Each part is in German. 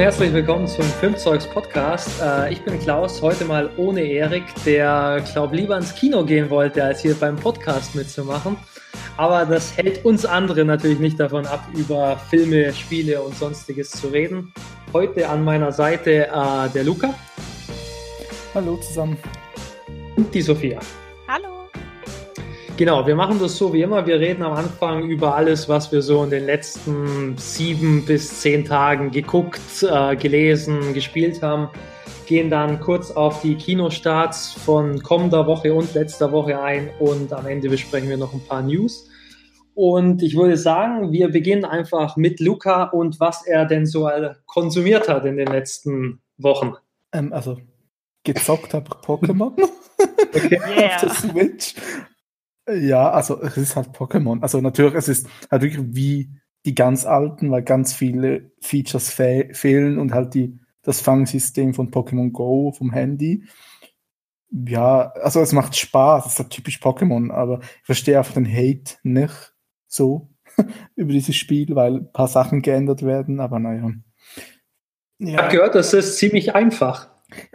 herzlich willkommen zum Filmzeugs Podcast. Äh, ich bin Klaus, heute mal ohne Erik, der, glaube lieber ins Kino gehen wollte, als hier beim Podcast mitzumachen. Aber das hält uns andere natürlich nicht davon ab, über Filme, Spiele und sonstiges zu reden. Heute an meiner Seite äh, der Luca. Hallo zusammen. Und die Sophia. Genau, wir machen das so wie immer. Wir reden am Anfang über alles, was wir so in den letzten sieben bis zehn Tagen geguckt, äh, gelesen, gespielt haben. Gehen dann kurz auf die Kinostarts von kommender Woche und letzter Woche ein und am Ende besprechen wir noch ein paar News. Und ich würde sagen, wir beginnen einfach mit Luca und was er denn so konsumiert hat in den letzten Wochen. Ähm, also, gezockt habe ich Pokémon. Okay. Yeah. auf der Switch. Ja, also es ist halt Pokémon. Also natürlich, es ist halt wirklich wie die ganz alten, weil ganz viele Features fe fehlen und halt die, das Fangsystem von Pokémon Go vom Handy. Ja, also es macht Spaß, es ist halt typisch Pokémon, aber ich verstehe einfach den Hate nicht so über dieses Spiel, weil ein paar Sachen geändert werden, aber naja. Ja. Ich habe gehört, das ist ziemlich einfach.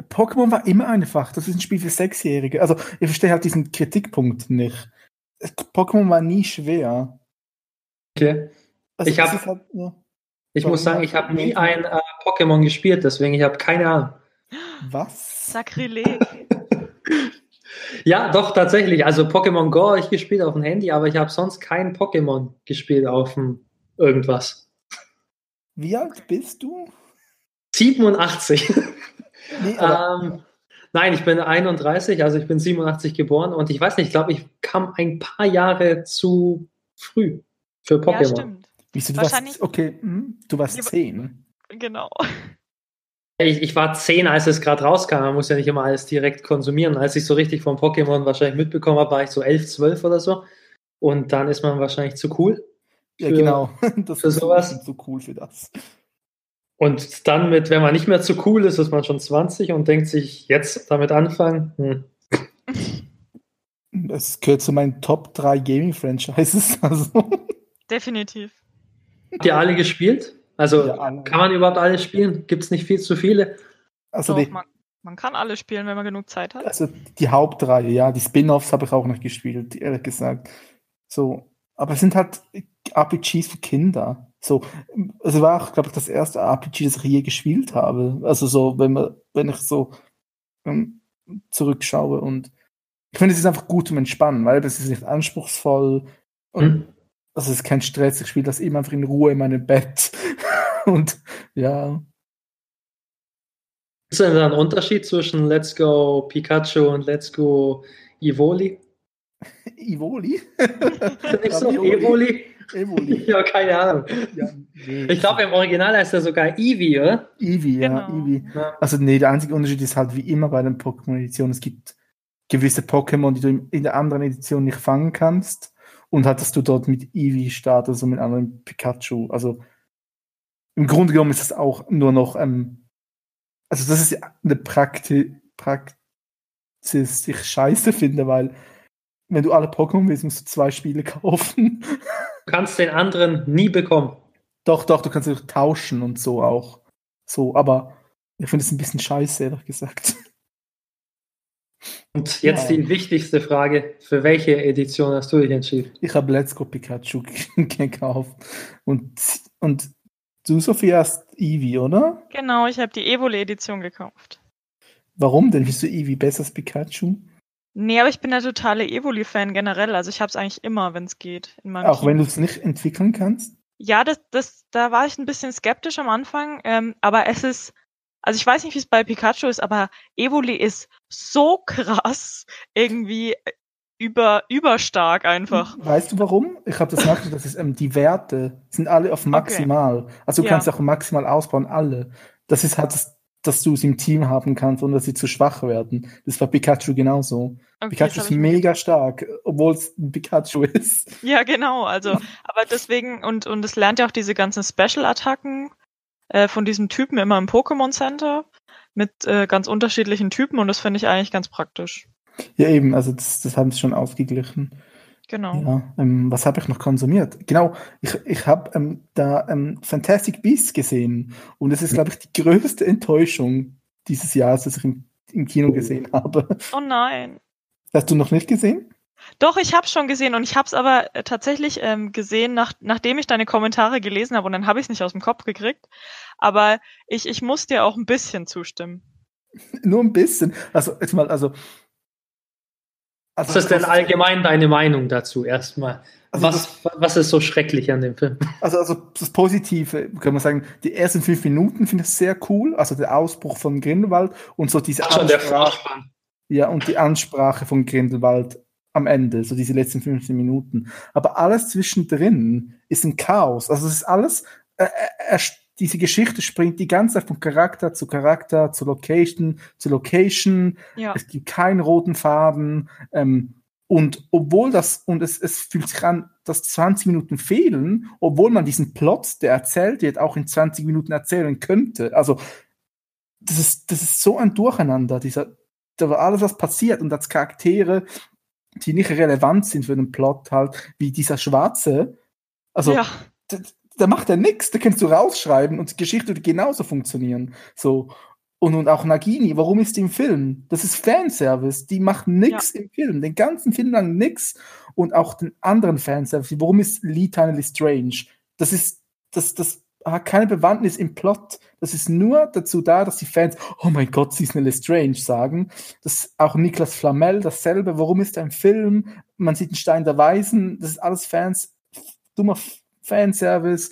Pokémon war immer einfach. Das ist ein Spiel für Sechsjährige. Also ich verstehe halt diesen Kritikpunkt nicht. Pokémon war nie schwer. Okay. Also ich habe, halt, ja. ich muss sagen, ich habe nie ein äh, Pokémon gespielt, deswegen ich habe keine Ahnung. Was? Sakrileg. ja, doch tatsächlich. Also Pokémon Go habe ich gespielt auf dem Handy, aber ich habe sonst kein Pokémon gespielt auf dem irgendwas. Wie alt bist du? 87. Nee, ähm, Nein, ich bin 31, also ich bin 87 geboren und ich weiß nicht, ich glaube, ich kam ein paar Jahre zu früh für Pokémon. Ja, stimmt. Wieso, du warst, okay, hm, du warst zehn. Genau. Ich, ich, war zehn, als es gerade rauskam. Man muss ja nicht immer alles direkt konsumieren. Als ich so richtig von Pokémon wahrscheinlich mitbekommen habe, war ich so elf, zwölf oder so. Und dann ist man wahrscheinlich zu cool. Für, ja, genau. Das für sowas. zu cool für das. Und dann mit, wenn man nicht mehr zu cool ist, ist man schon 20 und denkt sich, jetzt damit anfangen. Hm. Das gehört zu meinen Top 3 Gaming-Franchises. Also. Definitiv. Habt ihr alle gespielt? Also ja, alle. kann man überhaupt alle spielen? Gibt es nicht viel zu viele? Also Doch, die, man, man, kann alle spielen, wenn man genug Zeit hat. Also die Hauptreihe, ja. Die Spin-offs habe ich auch noch gespielt, ehrlich gesagt. So, aber es sind halt RPGs für Kinder. So, es war auch, glaube ich, das erste RPG, das ich je gespielt habe. Also so, wenn man, wenn ich so ähm, zurückschaue und ich finde, es ist einfach gut zum Entspannen, weil das ist nicht anspruchsvoll und mhm. also es ist kein Stress. Ich spiele das eben einfach in Ruhe in meinem Bett und ja. Ist denn da ein Unterschied zwischen Let's Go Pikachu und Let's Go Evoli? Evoli? Nicht so, Evoli? Evoli. ja, keine Ahnung. Ja, nee. Ich glaube, im Original heißt er sogar Eevee, oder? Eevee, ja, genau. Eevee. Ja. Also, nee, der einzige Unterschied ist halt wie immer bei den Pokémon-Editionen, es gibt gewisse Pokémon, die du in der anderen Edition nicht fangen kannst. Und halt, dass du dort mit Eevee startest, also mit anderen Pikachu. Also, im Grunde genommen ist das auch nur noch, ähm, also, das ist eine Prakti Praxis, die ich scheiße finde, weil wenn du alle Pokémon willst, musst du zwei Spiele kaufen. Du kannst den anderen nie bekommen. Doch, doch, du kannst dich tauschen und so auch. So, aber ich finde es ein bisschen scheiße, ehrlich gesagt. Und jetzt ja. die wichtigste Frage: Für welche Edition hast du dich entschieden? Ich habe Let's Go Pikachu gekauft. Und, und du, Sophie, hast Eevee, oder? Genau, ich habe die Evoli-Edition gekauft. Warum denn? Bist du Eevee besser als Pikachu? Nee, aber ich bin der totale Evoli-Fan generell. Also ich habe es eigentlich immer, wenn es geht. Auch Team. wenn du es nicht entwickeln kannst? Ja, das, das, da war ich ein bisschen skeptisch am Anfang. Ähm, aber es ist, also ich weiß nicht, wie es bei Pikachu ist, aber Evoli ist so krass irgendwie äh, über, überstark einfach. Weißt du warum? Ich habe das nachgedacht, das ist ähm, die Werte sind alle auf maximal. Okay. Also du ja. kannst auch maximal ausbauen, alle. Das ist halt das dass du es im Team haben kannst und dass sie zu schwach werden. Das war Pikachu genauso. Okay, Pikachu ist mega stark, obwohl es ein Pikachu ist. Ja, genau. Also, aber deswegen, und, und es lernt ja auch diese ganzen Special-Attacken äh, von diesem Typen immer im Pokémon Center mit äh, ganz unterschiedlichen Typen und das finde ich eigentlich ganz praktisch. Ja, eben, also das, das haben sie schon ausgeglichen. Genau. Ja, ähm, was habe ich noch konsumiert? Genau, ich, ich habe ähm, da ähm, Fantastic Beasts gesehen und es ist, glaube ich, die größte Enttäuschung dieses Jahres, das ich im, im Kino gesehen habe. Oh nein. Hast du noch nicht gesehen? Doch, ich habe schon gesehen und ich habe es aber äh, tatsächlich ähm, gesehen, nach, nachdem ich deine Kommentare gelesen habe und dann habe ich es nicht aus dem Kopf gekriegt. Aber ich, ich muss dir auch ein bisschen zustimmen. Nur ein bisschen. Also jetzt mal, also. Also was ist denn allgemein deine Meinung dazu erstmal? Also was, das, was ist so schrecklich an dem Film? Also, also das Positive, kann man sagen, die ersten fünf Minuten finde ich sehr cool. Also der Ausbruch von Grindelwald und so diese Ach, Ansprache. Ja, und die Ansprache von Grindelwald am Ende, so diese letzten 15 Minuten. Aber alles zwischendrin ist ein Chaos. Also es ist alles, äh, äh, diese Geschichte springt die ganze Zeit von Charakter zu Charakter, zu Location, zu Location. Ja. Es gibt keinen roten Faden. Ähm, und obwohl das, und es, es fühlt sich an, dass 20 Minuten fehlen, obwohl man diesen Plot, der erzählt wird, auch in 20 Minuten erzählen könnte. Also, das ist, das ist so ein Durcheinander, dieser, da war alles, was passiert und als Charaktere, die nicht relevant sind für den Plot halt, wie dieser Schwarze. Also, ja. Da macht er nichts, da kannst du rausschreiben und die Geschichte würde genauso funktionieren. So. Und, und auch Nagini, warum ist die im Film? Das ist Fanservice, die macht nichts ja. im Film, den ganzen Film lang nichts. Und auch den anderen Fanservice, warum ist Lee Tiny Strange? Das ist, das, das hat keine Bewandtnis im Plot. Das ist nur dazu da, dass die Fans, oh mein Gott, sie ist eine Lestrange sagen. Das auch Niklas Flamel dasselbe. Warum ist ein Film? Man sieht den Stein der Weisen. Das ist alles Fans, dummer Fanservice.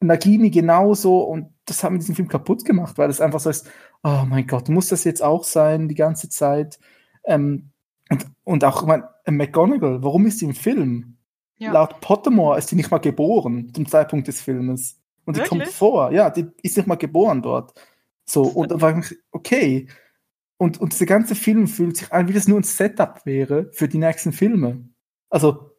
Nagini genauso. Und das hat mir diesen Film kaputt gemacht, weil es einfach so ist, oh mein Gott, muss das jetzt auch sein, die ganze Zeit? Ähm, und, und auch, mein, McGonagall, warum ist sie im Film? Ja. Laut Pottermore ist sie nicht mal geboren zum Zeitpunkt des Filmes. Und Wirklich? die kommt vor, ja, die ist nicht mal geboren dort. So, und da war ich, okay. Und, und dieser ganze Film fühlt sich an, wie das nur ein Setup wäre für die nächsten Filme. Also,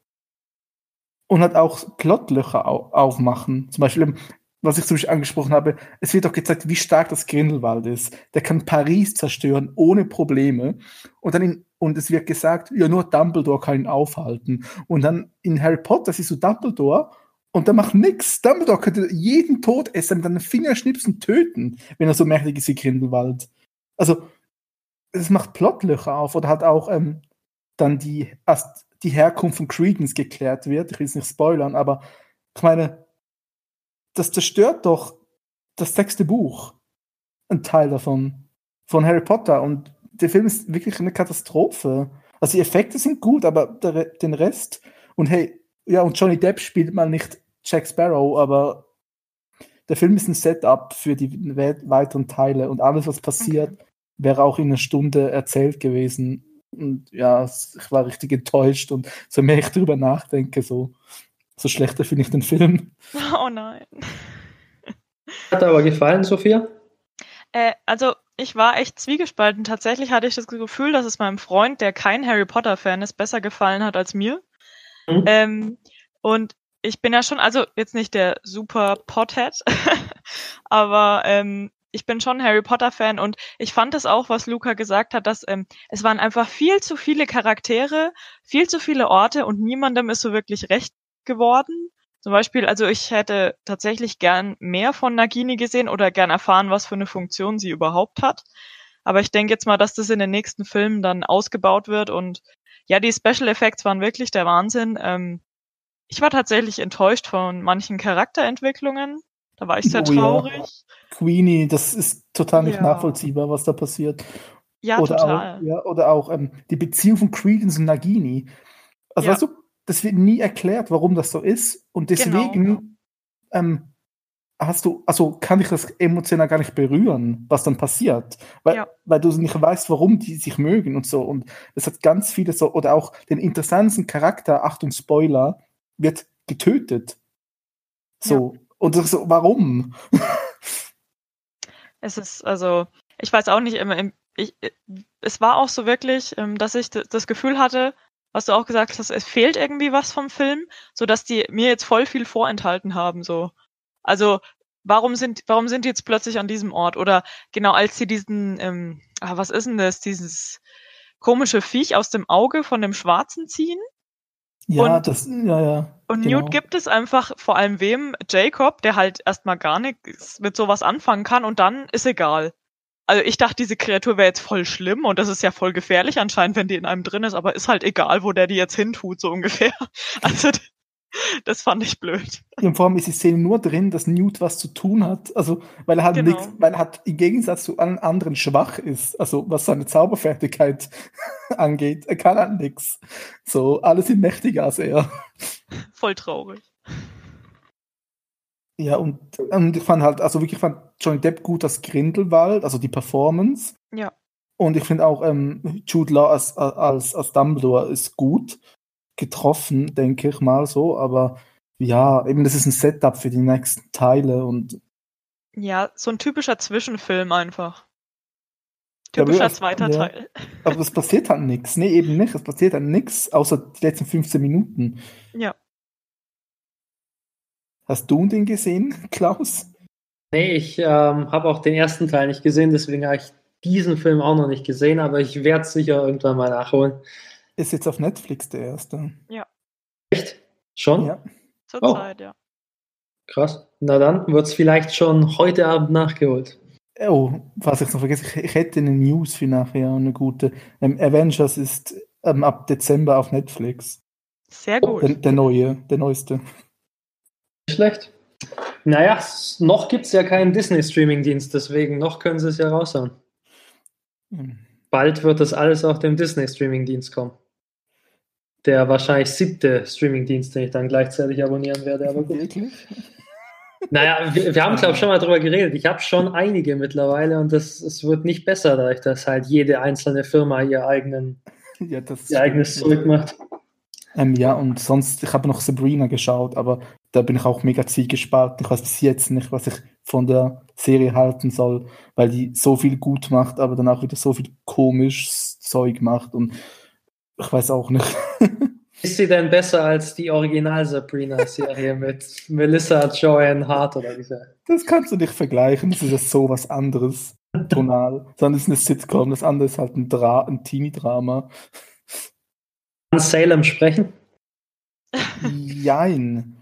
und hat auch Plotlöcher au aufmachen. Zum Beispiel, was ich zum Beispiel angesprochen habe, es wird auch gezeigt, wie stark das Grindelwald ist. Der kann Paris zerstören ohne Probleme. Und dann in, und es wird gesagt, ja, nur Dumbledore kann ihn aufhalten. Und dann in Harry Potter siehst du Dumbledore und der macht nichts. Dumbledore könnte jeden Todesser mit einem Fingerschnipsen töten, wenn er so mächtig ist wie Grindelwald. Also, es macht Plotlöcher auf oder hat auch ähm, dann die, als die Herkunft von Credence geklärt wird. Ich will es nicht spoilern, aber ich meine, das zerstört doch das sechste Buch. Ein Teil davon. Von Harry Potter. Und der Film ist wirklich eine Katastrophe. Also die Effekte sind gut, aber der, den Rest. Und hey, ja, und Johnny Depp spielt mal nicht Jack Sparrow, aber der Film ist ein Setup für die weiteren Teile und alles, was passiert, okay. wäre auch in einer Stunde erzählt gewesen. Und ja, ich war richtig enttäuscht und so mehr ich drüber nachdenke, so, so schlechter finde ich den Film. Oh nein. Hat dir aber gefallen, Sophia? Äh, also, ich war echt zwiegespalten. Tatsächlich hatte ich das Gefühl, dass es meinem Freund, der kein Harry Potter-Fan ist, besser gefallen hat als mir. Mhm. Ähm, und ich bin ja schon, also jetzt nicht der super Pothead, aber ähm, ich bin schon Harry Potter Fan und ich fand es auch, was Luca gesagt hat, dass ähm, es waren einfach viel zu viele Charaktere, viel zu viele Orte und niemandem ist so wirklich recht geworden. Zum Beispiel, also ich hätte tatsächlich gern mehr von Nagini gesehen oder gern erfahren, was für eine Funktion sie überhaupt hat. Aber ich denke jetzt mal, dass das in den nächsten Filmen dann ausgebaut wird und ja, die Special Effects waren wirklich der Wahnsinn. Ähm, ich war tatsächlich enttäuscht von manchen Charakterentwicklungen. Da war ich sehr oh, traurig. Ja. Queenie, das ist total nicht ja. nachvollziehbar, was da passiert. Ja, oder total. Auch, ja, oder auch ähm, die Beziehung von Credence und Nagini. Also, weißt du, das wird nie erklärt, warum das so ist. Und deswegen genau. ähm, hast du, also kann ich das emotional gar nicht berühren, was dann passiert. Weil, ja. weil du nicht weißt, warum die sich mögen und so. Und es hat ganz viele so, oder auch den interessantesten Charakter, Achtung, Spoiler, wird getötet. So. Ja. Und so, warum? es ist, also, ich weiß auch nicht, ich, es war auch so wirklich, ähm, dass ich das Gefühl hatte, was du auch gesagt hast, es fehlt irgendwie was vom Film, so dass die mir jetzt voll viel vorenthalten haben, so. Also, warum sind, warum sind die jetzt plötzlich an diesem Ort? Oder genau, als sie diesen, ähm, ah, was ist denn das, dieses komische Viech aus dem Auge von dem Schwarzen ziehen? Ja, und, das, ja, ja. Und genau. Newt gibt es einfach vor allem wem? Jacob, der halt erstmal gar nichts mit sowas anfangen kann und dann ist egal. Also ich dachte, diese Kreatur wäre jetzt voll schlimm und das ist ja voll gefährlich anscheinend, wenn die in einem drin ist, aber ist halt egal, wo der die jetzt hintut, so ungefähr. Also das fand ich blöd. Und vor allem ist die Szene nur drin, dass Newt was zu tun hat. Also, weil er halt genau. nichts, weil er halt im Gegensatz zu allen anderen schwach ist. Also, was seine Zauberfertigkeit angeht. Er kann halt nichts. So, alle sind mächtiger als er. Voll traurig. Ja, und, und ich fand halt, also wirklich fand Johnny Depp gut als Grindelwald, also die Performance. Ja. Und ich finde auch ähm, Jude Law als, als, als Dumbledore ist gut getroffen, denke ich mal so. Aber ja, eben das ist ein Setup für die nächsten Teile und ja, so ein typischer Zwischenfilm einfach. Typischer ja, zweiter ja. Teil. Aber es passiert halt nichts. Nee, eben nicht. Es passiert halt nichts, außer die letzten 15 Minuten. Ja. Hast du den gesehen, Klaus? Nee, ich ähm, habe auch den ersten Teil nicht gesehen, deswegen habe ich diesen Film auch noch nicht gesehen, aber ich werde es sicher irgendwann mal nachholen. Ist jetzt auf Netflix der erste. Ja. Echt? Schon? Ja. Zurzeit, oh. ja. Krass. Na dann wird es vielleicht schon heute Abend nachgeholt. Oh, was ich noch vergesse, ich hätte eine News für nachher, eine gute. Ähm, Avengers ist ähm, ab Dezember auf Netflix. Sehr gut. Der, der neue, der neueste. Nicht schlecht. Naja, noch gibt es ja keinen Disney-Streaming-Dienst, deswegen noch können sie es ja raushauen. Hm. Bald wird das alles auf dem Disney-Streaming-Dienst kommen der wahrscheinlich siebte Streamingdienst, den ich dann gleichzeitig abonnieren werde. Aber gut. Naja, wir, wir haben, glaube ich, schon mal drüber geredet. Ich habe schon einige mittlerweile und das, es wird nicht besser, dadurch, dass halt jede einzelne Firma ihr, eigenen, ja, ihr eigenes Zeug macht. Ähm, ja, und sonst, ich habe noch Sabrina geschaut, aber da bin ich auch mega zielgespalten. Ich weiß bis jetzt nicht, was ich von der Serie halten soll, weil die so viel gut macht, aber dann auch wieder so viel komisches Zeug macht und ich weiß auch nicht. Ist sie denn besser als die Original Sabrina-Serie mit Melissa Joanne Hart oder wie sie? Das kannst du nicht vergleichen. Das ist ja so was anderes. Tonal. Sondern es ist eine Sitcom. Das andere ist halt ein, Dra ein Teenie-Drama. Kann Salem sprechen? Jein.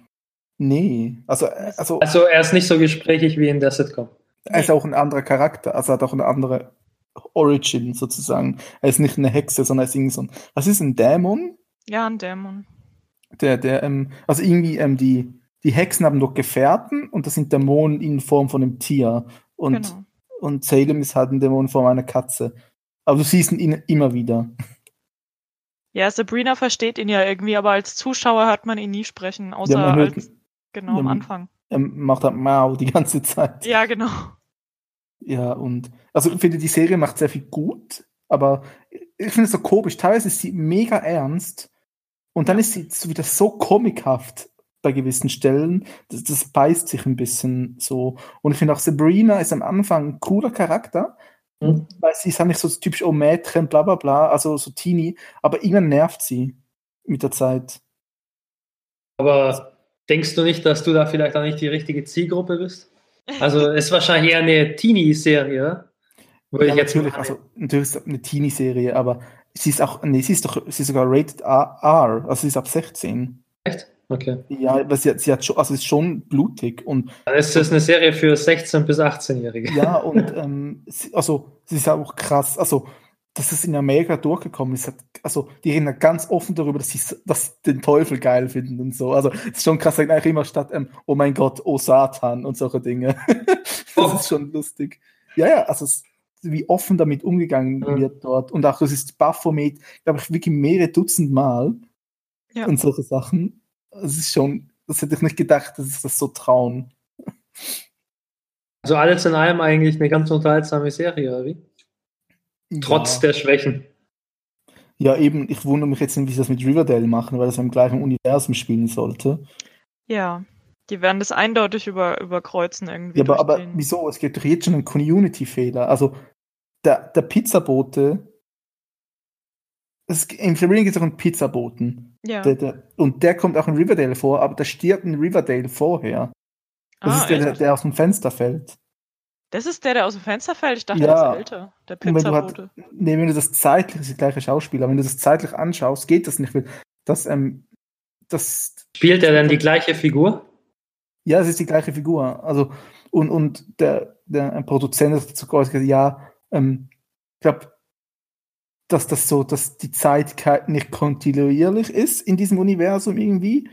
Nee. Also, also, also er ist nicht so gesprächig wie in der Sitcom. Er ist auch ein anderer Charakter. Also er hat auch eine andere Origin sozusagen. Er ist nicht eine Hexe, sondern er ist irgendwie so ein. Was ist ein Dämon? Ja, ein Dämon. Der, der, ähm, also irgendwie, ähm, die, die Hexen haben doch Gefährten und das sind Dämonen in Form von einem Tier. Und, genau. und Salem ist halt ein Dämon in Form einer Katze. Aber du siehst ihn immer wieder. Ja, Sabrina versteht ihn ja irgendwie, aber als Zuschauer hört man ihn nie sprechen, außer ja, hört, als, genau am Anfang. Er macht halt Mau die ganze Zeit. Ja, genau. Ja, und also ich finde, die Serie macht sehr viel gut, aber ich finde es so komisch. Teilweise ist sie mega ernst und dann ist sie wieder so komikhaft bei gewissen Stellen. Das, das beißt sich ein bisschen so. Und ich finde auch Sabrina ist am Anfang ein cooler Charakter, mhm. weil sie ist halt nicht so typisch oh Mädchen, bla bla bla, also so Teenie, aber irgendwann nervt sie mit der Zeit. Aber denkst du nicht, dass du da vielleicht auch nicht die richtige Zielgruppe bist? Also es ist wahrscheinlich eher eine Teenie-Serie. Ja, ich jetzt natürlich, also natürlich ist es eine Teenie-Serie, aber sie ist auch, nee, sie ist doch, sie ist sogar rated R, also sie ist ab 16. Echt? Okay. Ja, weil sie, sie hat schon, also ist schon blutig und. Dann ist das eine Serie für 16- bis 18-Jährige. Ja, und ähm, sie, also sie ist auch krass, also dass es in Amerika durchgekommen ist. Also, die reden ganz offen darüber, dass sie dass den Teufel geil finden und so. Also, es ist schon krass, sagen eigentlich immer statt, ähm, oh mein Gott, oh Satan und solche Dinge. das oh. ist schon lustig. Ja, ja, also, es, wie offen damit umgegangen mhm. wird dort. Und auch, das ist Baphomet, glaube ich, wirklich mehrere Dutzend Mal. Ja. Und solche Sachen. Es ist schon, das hätte ich nicht gedacht, dass sie das so trauen. Also, alles in allem eigentlich eine ganz unterhaltsame Serie, oder wie? Trotz ja. der Schwächen. Ja, eben, ich wundere mich jetzt nicht, wie sie das mit Riverdale machen, weil das im gleichen Universum spielen sollte. Ja, die werden das eindeutig über, überkreuzen irgendwie. Ja, aber, aber wieso? Es gibt doch jetzt schon einen Community-Fehler. Also, der, der Pizzabote. Es, Im Flamingo gibt es auch einen Pizzaboten. Ja. Der, der, und der kommt auch in Riverdale vor, aber da stirbt ein Riverdale vorher. Das ah, ist der, der, der aus dem Fenster fällt. Das ist der, der aus dem Fenster fällt? Ich dachte, ja. der ist älter. Der Pizzabote. Nee, wenn du das zeitlich, das ist der gleiche Schauspieler, wenn du das zeitlich anschaust, geht das nicht. Das, ähm, das. Spielt er denn die gleiche Figur? Ja, es ist die gleiche Figur. Also, und, und der, der Produzent hat dazu gesagt, ja, ähm, ich glaube, dass das so, dass die Zeit nicht kontinuierlich ist in diesem Universum irgendwie.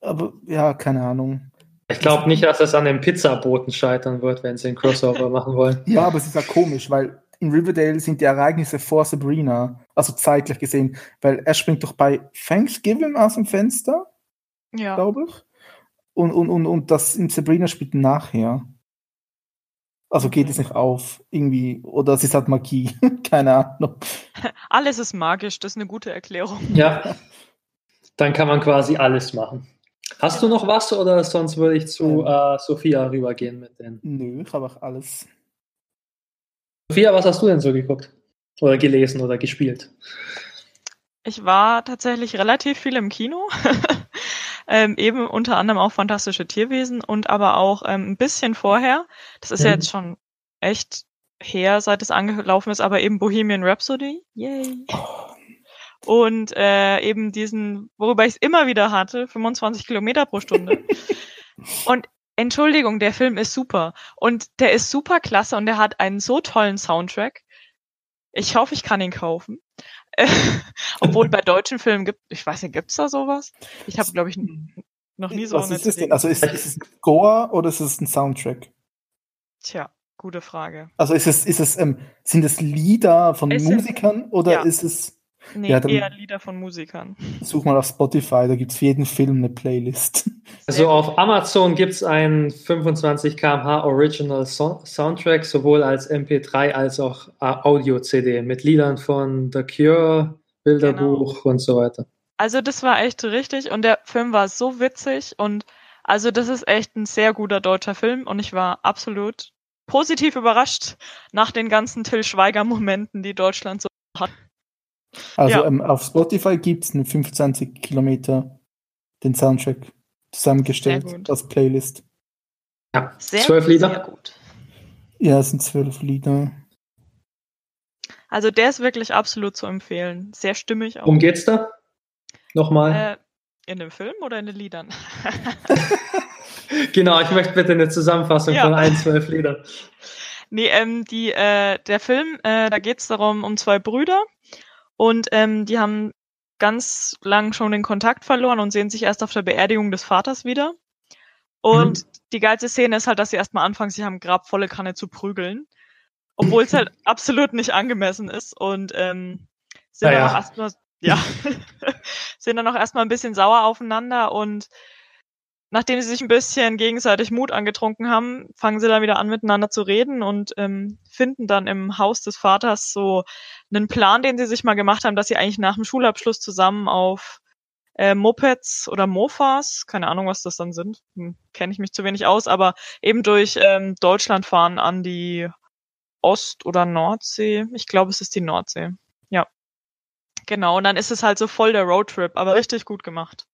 Aber ja, keine Ahnung. Ich glaube nicht, dass es an den Pizzaboten scheitern wird, wenn sie einen Crossover machen wollen. Ja, aber es ist ja komisch, weil in Riverdale sind die Ereignisse vor Sabrina, also zeitlich gesehen, weil er springt doch bei Thanksgiving aus dem Fenster, ja. glaube ich. Und, und, und, und das in Sabrina spielt nachher. Also geht es nicht auf, irgendwie, oder es ist halt Magie, keine Ahnung. Alles ist magisch, das ist eine gute Erklärung. Ja, dann kann man quasi alles machen. Hast du noch was oder sonst würde ich zu ähm, äh, Sophia rübergehen mit denen? Nö, ich habe auch alles. Sophia, was hast du denn so geguckt? Oder gelesen oder gespielt? Ich war tatsächlich relativ viel im Kino. ähm, eben unter anderem auch Fantastische Tierwesen und aber auch ähm, ein bisschen vorher. Das ist mhm. ja jetzt schon echt her, seit es angelaufen ist, aber eben Bohemian Rhapsody. Yay. Und äh, eben diesen, worüber ich es immer wieder hatte, 25 Kilometer pro Stunde. und Entschuldigung, der Film ist super. Und der ist super klasse und der hat einen so tollen Soundtrack. Ich hoffe, ich kann ihn kaufen. Obwohl bei deutschen Filmen gibt, ich weiß nicht, gibt's da sowas? Ich habe, glaube ich, noch nie so Was ist es denn? Also ist, ist es Score oder ist es ein Soundtrack? Tja, gute Frage. Also ist es, ist es, ähm, sind es Lieder von es Musikern ist, oder ja. ist es Nee, ja, eher Lieder von Musikern. Such mal auf Spotify, da gibt es für jeden Film eine Playlist. Also auf Amazon gibt es einen 25 km/h Original so Soundtrack, sowohl als MP3 als auch äh, Audio-CD mit Liedern von The Cure, Bilderbuch genau. und so weiter. Also das war echt richtig und der Film war so witzig und also das ist echt ein sehr guter deutscher Film und ich war absolut positiv überrascht nach den ganzen Till Schweiger Momenten, die Deutschland so. Also ja. ähm, auf Spotify gibt es eine 25 Kilometer den Soundtrack zusammengestellt als Playlist. Ja, sehr, zwölf Lieder. Sehr gut. Ja, es sind zwölf Lieder. Also der ist wirklich absolut zu empfehlen. Sehr stimmig auch. Worum geht's da? Nochmal. Äh, in dem Film oder in den Liedern? genau, ich möchte bitte eine Zusammenfassung ja. von ein, zwölf Liedern. Nee, ähm, die, äh, der Film, äh, da geht's darum, um zwei Brüder, und ähm, die haben ganz lang schon den Kontakt verloren und sehen sich erst auf der Beerdigung des Vaters wieder. Und mhm. die geilste Szene ist halt, dass sie erstmal anfangen, sie haben Grab volle Kanne zu prügeln. Obwohl es halt absolut nicht angemessen ist. Und ähm, sind naja. dann auch erstmal, ja, sind dann auch erstmal ein bisschen sauer aufeinander und nachdem sie sich ein bisschen gegenseitig Mut angetrunken haben, fangen sie dann wieder an, miteinander zu reden und ähm, finden dann im Haus des Vaters so einen Plan, den sie sich mal gemacht haben, dass sie eigentlich nach dem Schulabschluss zusammen auf äh, Mopeds oder Mofas, keine Ahnung, was das dann sind, hm, kenne ich mich zu wenig aus, aber eben durch ähm, Deutschland fahren an die Ost- oder Nordsee. Ich glaube, es ist die Nordsee. Ja. Genau, und dann ist es halt so voll der Roadtrip, aber richtig gut gemacht.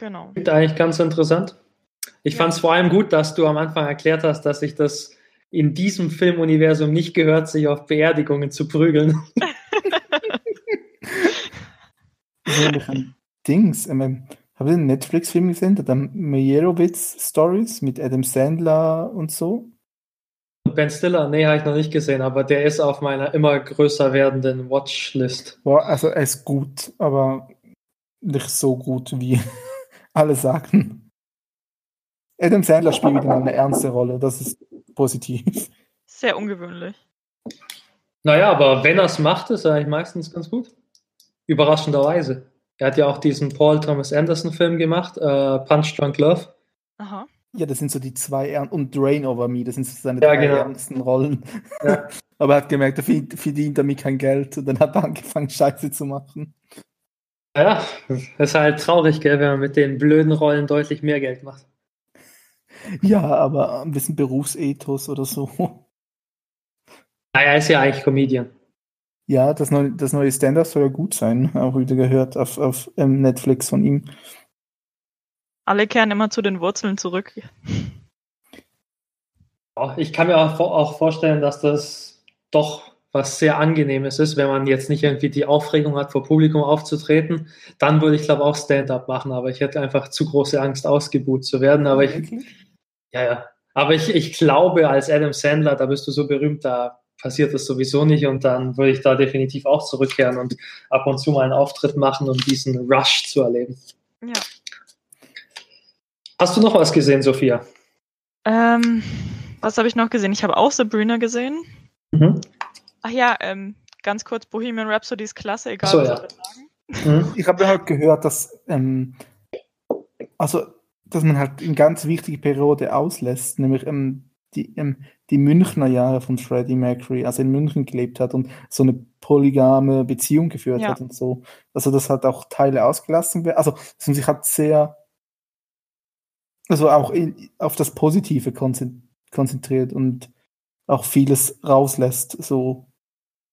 Genau. Klingt eigentlich ganz interessant. Ich ja. fand es vor allem gut, dass du am Anfang erklärt hast, dass sich das in diesem Filmuniversum nicht gehört, sich auf Beerdigungen zu prügeln. Dings. Ähm, Habe ich einen Netflix-Film gesehen, der Meyerowitz-Stories mit Adam Sandler und so? Ben Stiller, nee, habe ich noch nicht gesehen, aber der ist auf meiner immer größer werdenden Watchlist. Boah, also er ist gut, aber nicht so gut wie alle sagen. Adam Sandler spielt wieder mal eine ernste Rolle. Das ist positiv. Sehr ungewöhnlich. Naja, aber wenn er es macht, ist er eigentlich meistens ganz gut. Überraschenderweise. Er hat ja auch diesen Paul Thomas Anderson Film gemacht, äh, Punch Drunk Love. Aha. Ja, das sind so die zwei Ern und Drain Over Me, das sind so seine ja, drei genau. ernsten Rollen. Ja. Aber er hat gemerkt, er verdient damit kein Geld und dann hat er angefangen, Scheiße zu machen. Ja, ist halt traurig, gell, wenn man mit den blöden Rollen deutlich mehr Geld macht. Ja, aber ein bisschen Berufsethos oder so. Naja, ist ja eigentlich Comedian. Ja, das neue, das neue Stand-up soll ja gut sein, auch wieder gehört auf, auf ähm, Netflix von ihm. Alle kehren immer zu den Wurzeln zurück. Ich kann mir auch vorstellen, dass das doch was sehr angenehmes ist, wenn man jetzt nicht irgendwie die Aufregung hat, vor Publikum aufzutreten, dann würde ich glaube auch Stand-up machen, aber ich hätte einfach zu große Angst, ausgebuht zu werden. Aber ich, ja, ja. Aber ich, ich glaube, als Adam Sandler, da bist du so berühmt, da passiert das sowieso nicht und dann würde ich da definitiv auch zurückkehren und ab und zu mal einen Auftritt machen, um diesen Rush zu erleben. Ja. Hast du noch was gesehen, Sophia? Ähm, was habe ich noch gesehen? Ich habe auch Sabrina gesehen. Mhm. Ach ja, ähm, ganz kurz, Bohemian Rhapsody ist klasse, egal so, was ja. Mhm. Ich habe halt gehört, dass ähm, also dass man halt eine ganz wichtige Periode auslässt, nämlich ähm, die, ähm, die Münchner Jahre von Freddie Mercury, also in München gelebt hat und so eine polygame Beziehung geführt ja. hat und so. Also dass halt auch Teile ausgelassen werden. Also dass man sich halt sehr, also auch in, auf das Positive konzentriert und auch vieles rauslässt. So.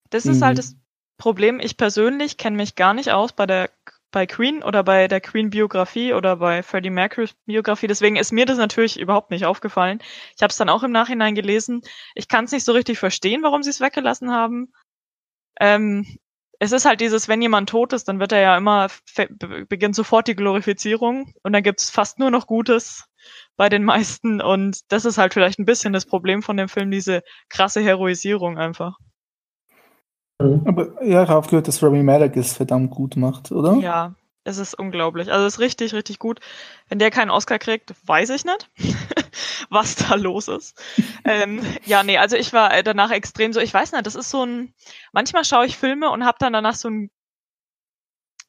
Das ist halt das Problem. Ich persönlich kenne mich gar nicht aus bei der bei Queen oder bei der Queen-Biografie oder bei Freddie Mercury's Biografie. Deswegen ist mir das natürlich überhaupt nicht aufgefallen. Ich habe es dann auch im Nachhinein gelesen. Ich kann es nicht so richtig verstehen, warum sie es weggelassen haben. Ähm, es ist halt dieses, wenn jemand tot ist, dann wird er ja immer, beginnt sofort die Glorifizierung und dann gibt's fast nur noch Gutes bei den meisten und das ist halt vielleicht ein bisschen das Problem von dem Film, diese krasse Heroisierung einfach. Mhm. Aber ja, ich habe gehört, dass Rami Malek es verdammt gut macht, oder? Ja, es ist unglaublich. Also es ist richtig, richtig gut. Wenn der keinen Oscar kriegt, weiß ich nicht, was da los ist. ähm, ja, nee, also ich war danach extrem so, ich weiß nicht, das ist so ein, manchmal schaue ich Filme und habe dann danach so ein,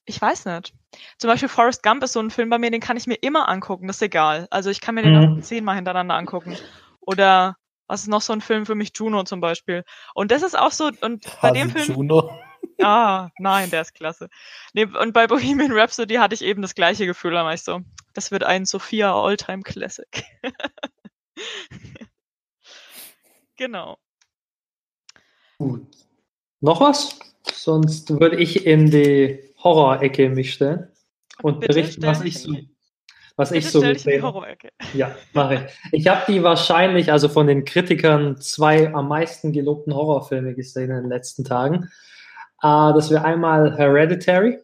ich weiß nicht. Zum Beispiel Forrest Gump ist so ein Film bei mir, den kann ich mir immer angucken, das ist egal. Also ich kann mir den mhm. auch zehnmal hintereinander angucken. Oder was ist noch so ein Film für mich? Juno zum Beispiel. Und das ist auch so, und bei dem Film. Juno. Ah, nein, der ist klasse. Nee, und bei Bohemian Rhapsody hatte ich eben das gleiche Gefühl, da war ich so, das wird ein Sophia Alltime Classic. genau. Gut. Noch was? Sonst würde ich in die Horror-Ecke mich stellen und Bitte berichten, was ich so was ich so gesehen habe. Ja, mache ich. Ich habe die wahrscheinlich, also von den Kritikern, zwei am meisten gelobten Horrorfilme gesehen in den letzten Tagen. Uh, das wäre einmal Hereditary.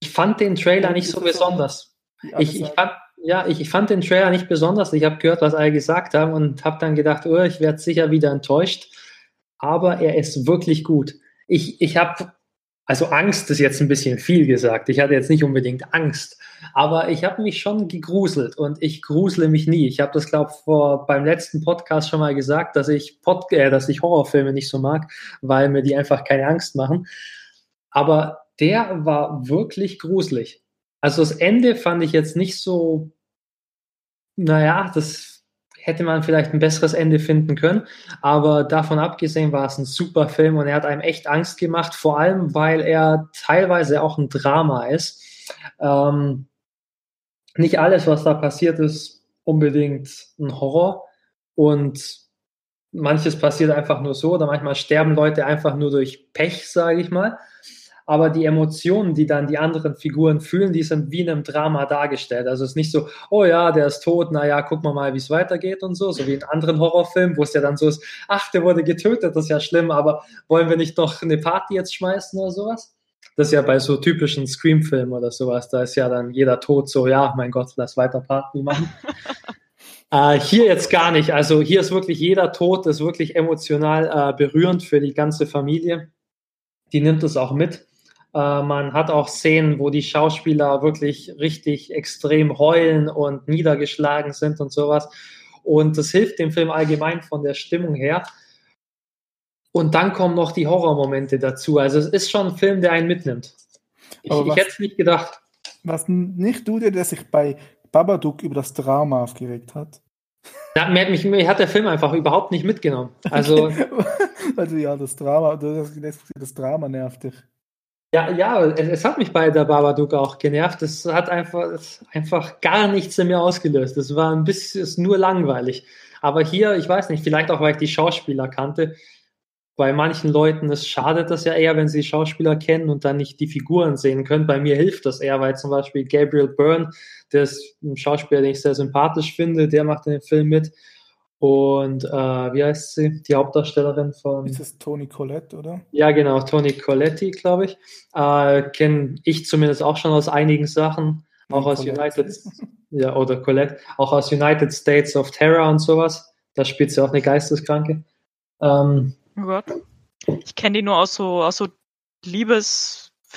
Ich fand den Trailer nicht so besonders. Ich, ich, fand, ja, ich, ich fand den Trailer nicht besonders. Ich habe gehört, was alle gesagt haben und habe dann gedacht, oh, ich werde sicher wieder enttäuscht. Aber er ist wirklich gut. Ich, ich habe also Angst ist jetzt ein bisschen viel gesagt. Ich hatte jetzt nicht unbedingt Angst, aber ich habe mich schon gegruselt und ich grusele mich nie. Ich habe das, glaube ich, beim letzten Podcast schon mal gesagt, dass ich, Pod äh, dass ich Horrorfilme nicht so mag, weil mir die einfach keine Angst machen. Aber der war wirklich gruselig. Also das Ende fand ich jetzt nicht so, naja, das hätte man vielleicht ein besseres Ende finden können. Aber davon abgesehen war es ein super Film und er hat einem echt Angst gemacht, vor allem weil er teilweise auch ein Drama ist. Ähm, nicht alles, was da passiert ist, unbedingt ein Horror und manches passiert einfach nur so oder manchmal sterben Leute einfach nur durch Pech, sage ich mal aber die Emotionen, die dann die anderen Figuren fühlen, die sind wie in einem Drama dargestellt. Also es ist nicht so, oh ja, der ist tot, naja, gucken wir mal, wie es weitergeht und so, so wie in anderen Horrorfilmen, wo es ja dann so ist, ach, der wurde getötet, das ist ja schlimm, aber wollen wir nicht doch eine Party jetzt schmeißen oder sowas? Das ist ja bei so typischen Scream-Filmen oder sowas, da ist ja dann jeder tot so, ja, mein Gott, lass weiter Party machen. Äh, hier jetzt gar nicht. Also hier ist wirklich jeder Tod, ist wirklich emotional äh, berührend für die ganze Familie. Die nimmt es auch mit. Äh, man hat auch Szenen, wo die Schauspieler wirklich richtig extrem heulen und niedergeschlagen sind und sowas. Und das hilft dem Film allgemein von der Stimmung her. Und dann kommen noch die Horrormomente dazu. Also es ist schon ein Film, der einen mitnimmt. Ich, was, ich hätte es nicht gedacht. Was nicht du dir, der sich bei Babadook über das Drama aufgeregt hat? Ja, mir, mich, mir hat der Film einfach überhaupt nicht mitgenommen. Also, also ja, das Drama, das Drama nervt dich. Ja, ja, es, hat mich bei der Babadook auch genervt. Es hat einfach, es einfach gar nichts in mir ausgelöst. Es war ein bisschen nur langweilig. Aber hier, ich weiß nicht, vielleicht auch, weil ich die Schauspieler kannte. Bei manchen Leuten es schadet das ja eher, wenn sie Schauspieler kennen und dann nicht die Figuren sehen können. Bei mir hilft das eher, weil zum Beispiel Gabriel Byrne, der ist ein Schauspieler, den ich sehr sympathisch finde, der macht den Film mit. Und äh, wie heißt sie? Die Hauptdarstellerin von. Ist es Toni Collette, oder? Ja, genau, Toni Colletti, glaube ich. Äh, Kenne ich zumindest auch schon aus einigen Sachen. Auch aus Colette. United, ja, oder Colette, auch aus United States of Terror und sowas. Da spielt sie auch eine Geisteskranke. Ähm, oh Gott. Ich kenne die nur aus so, aus so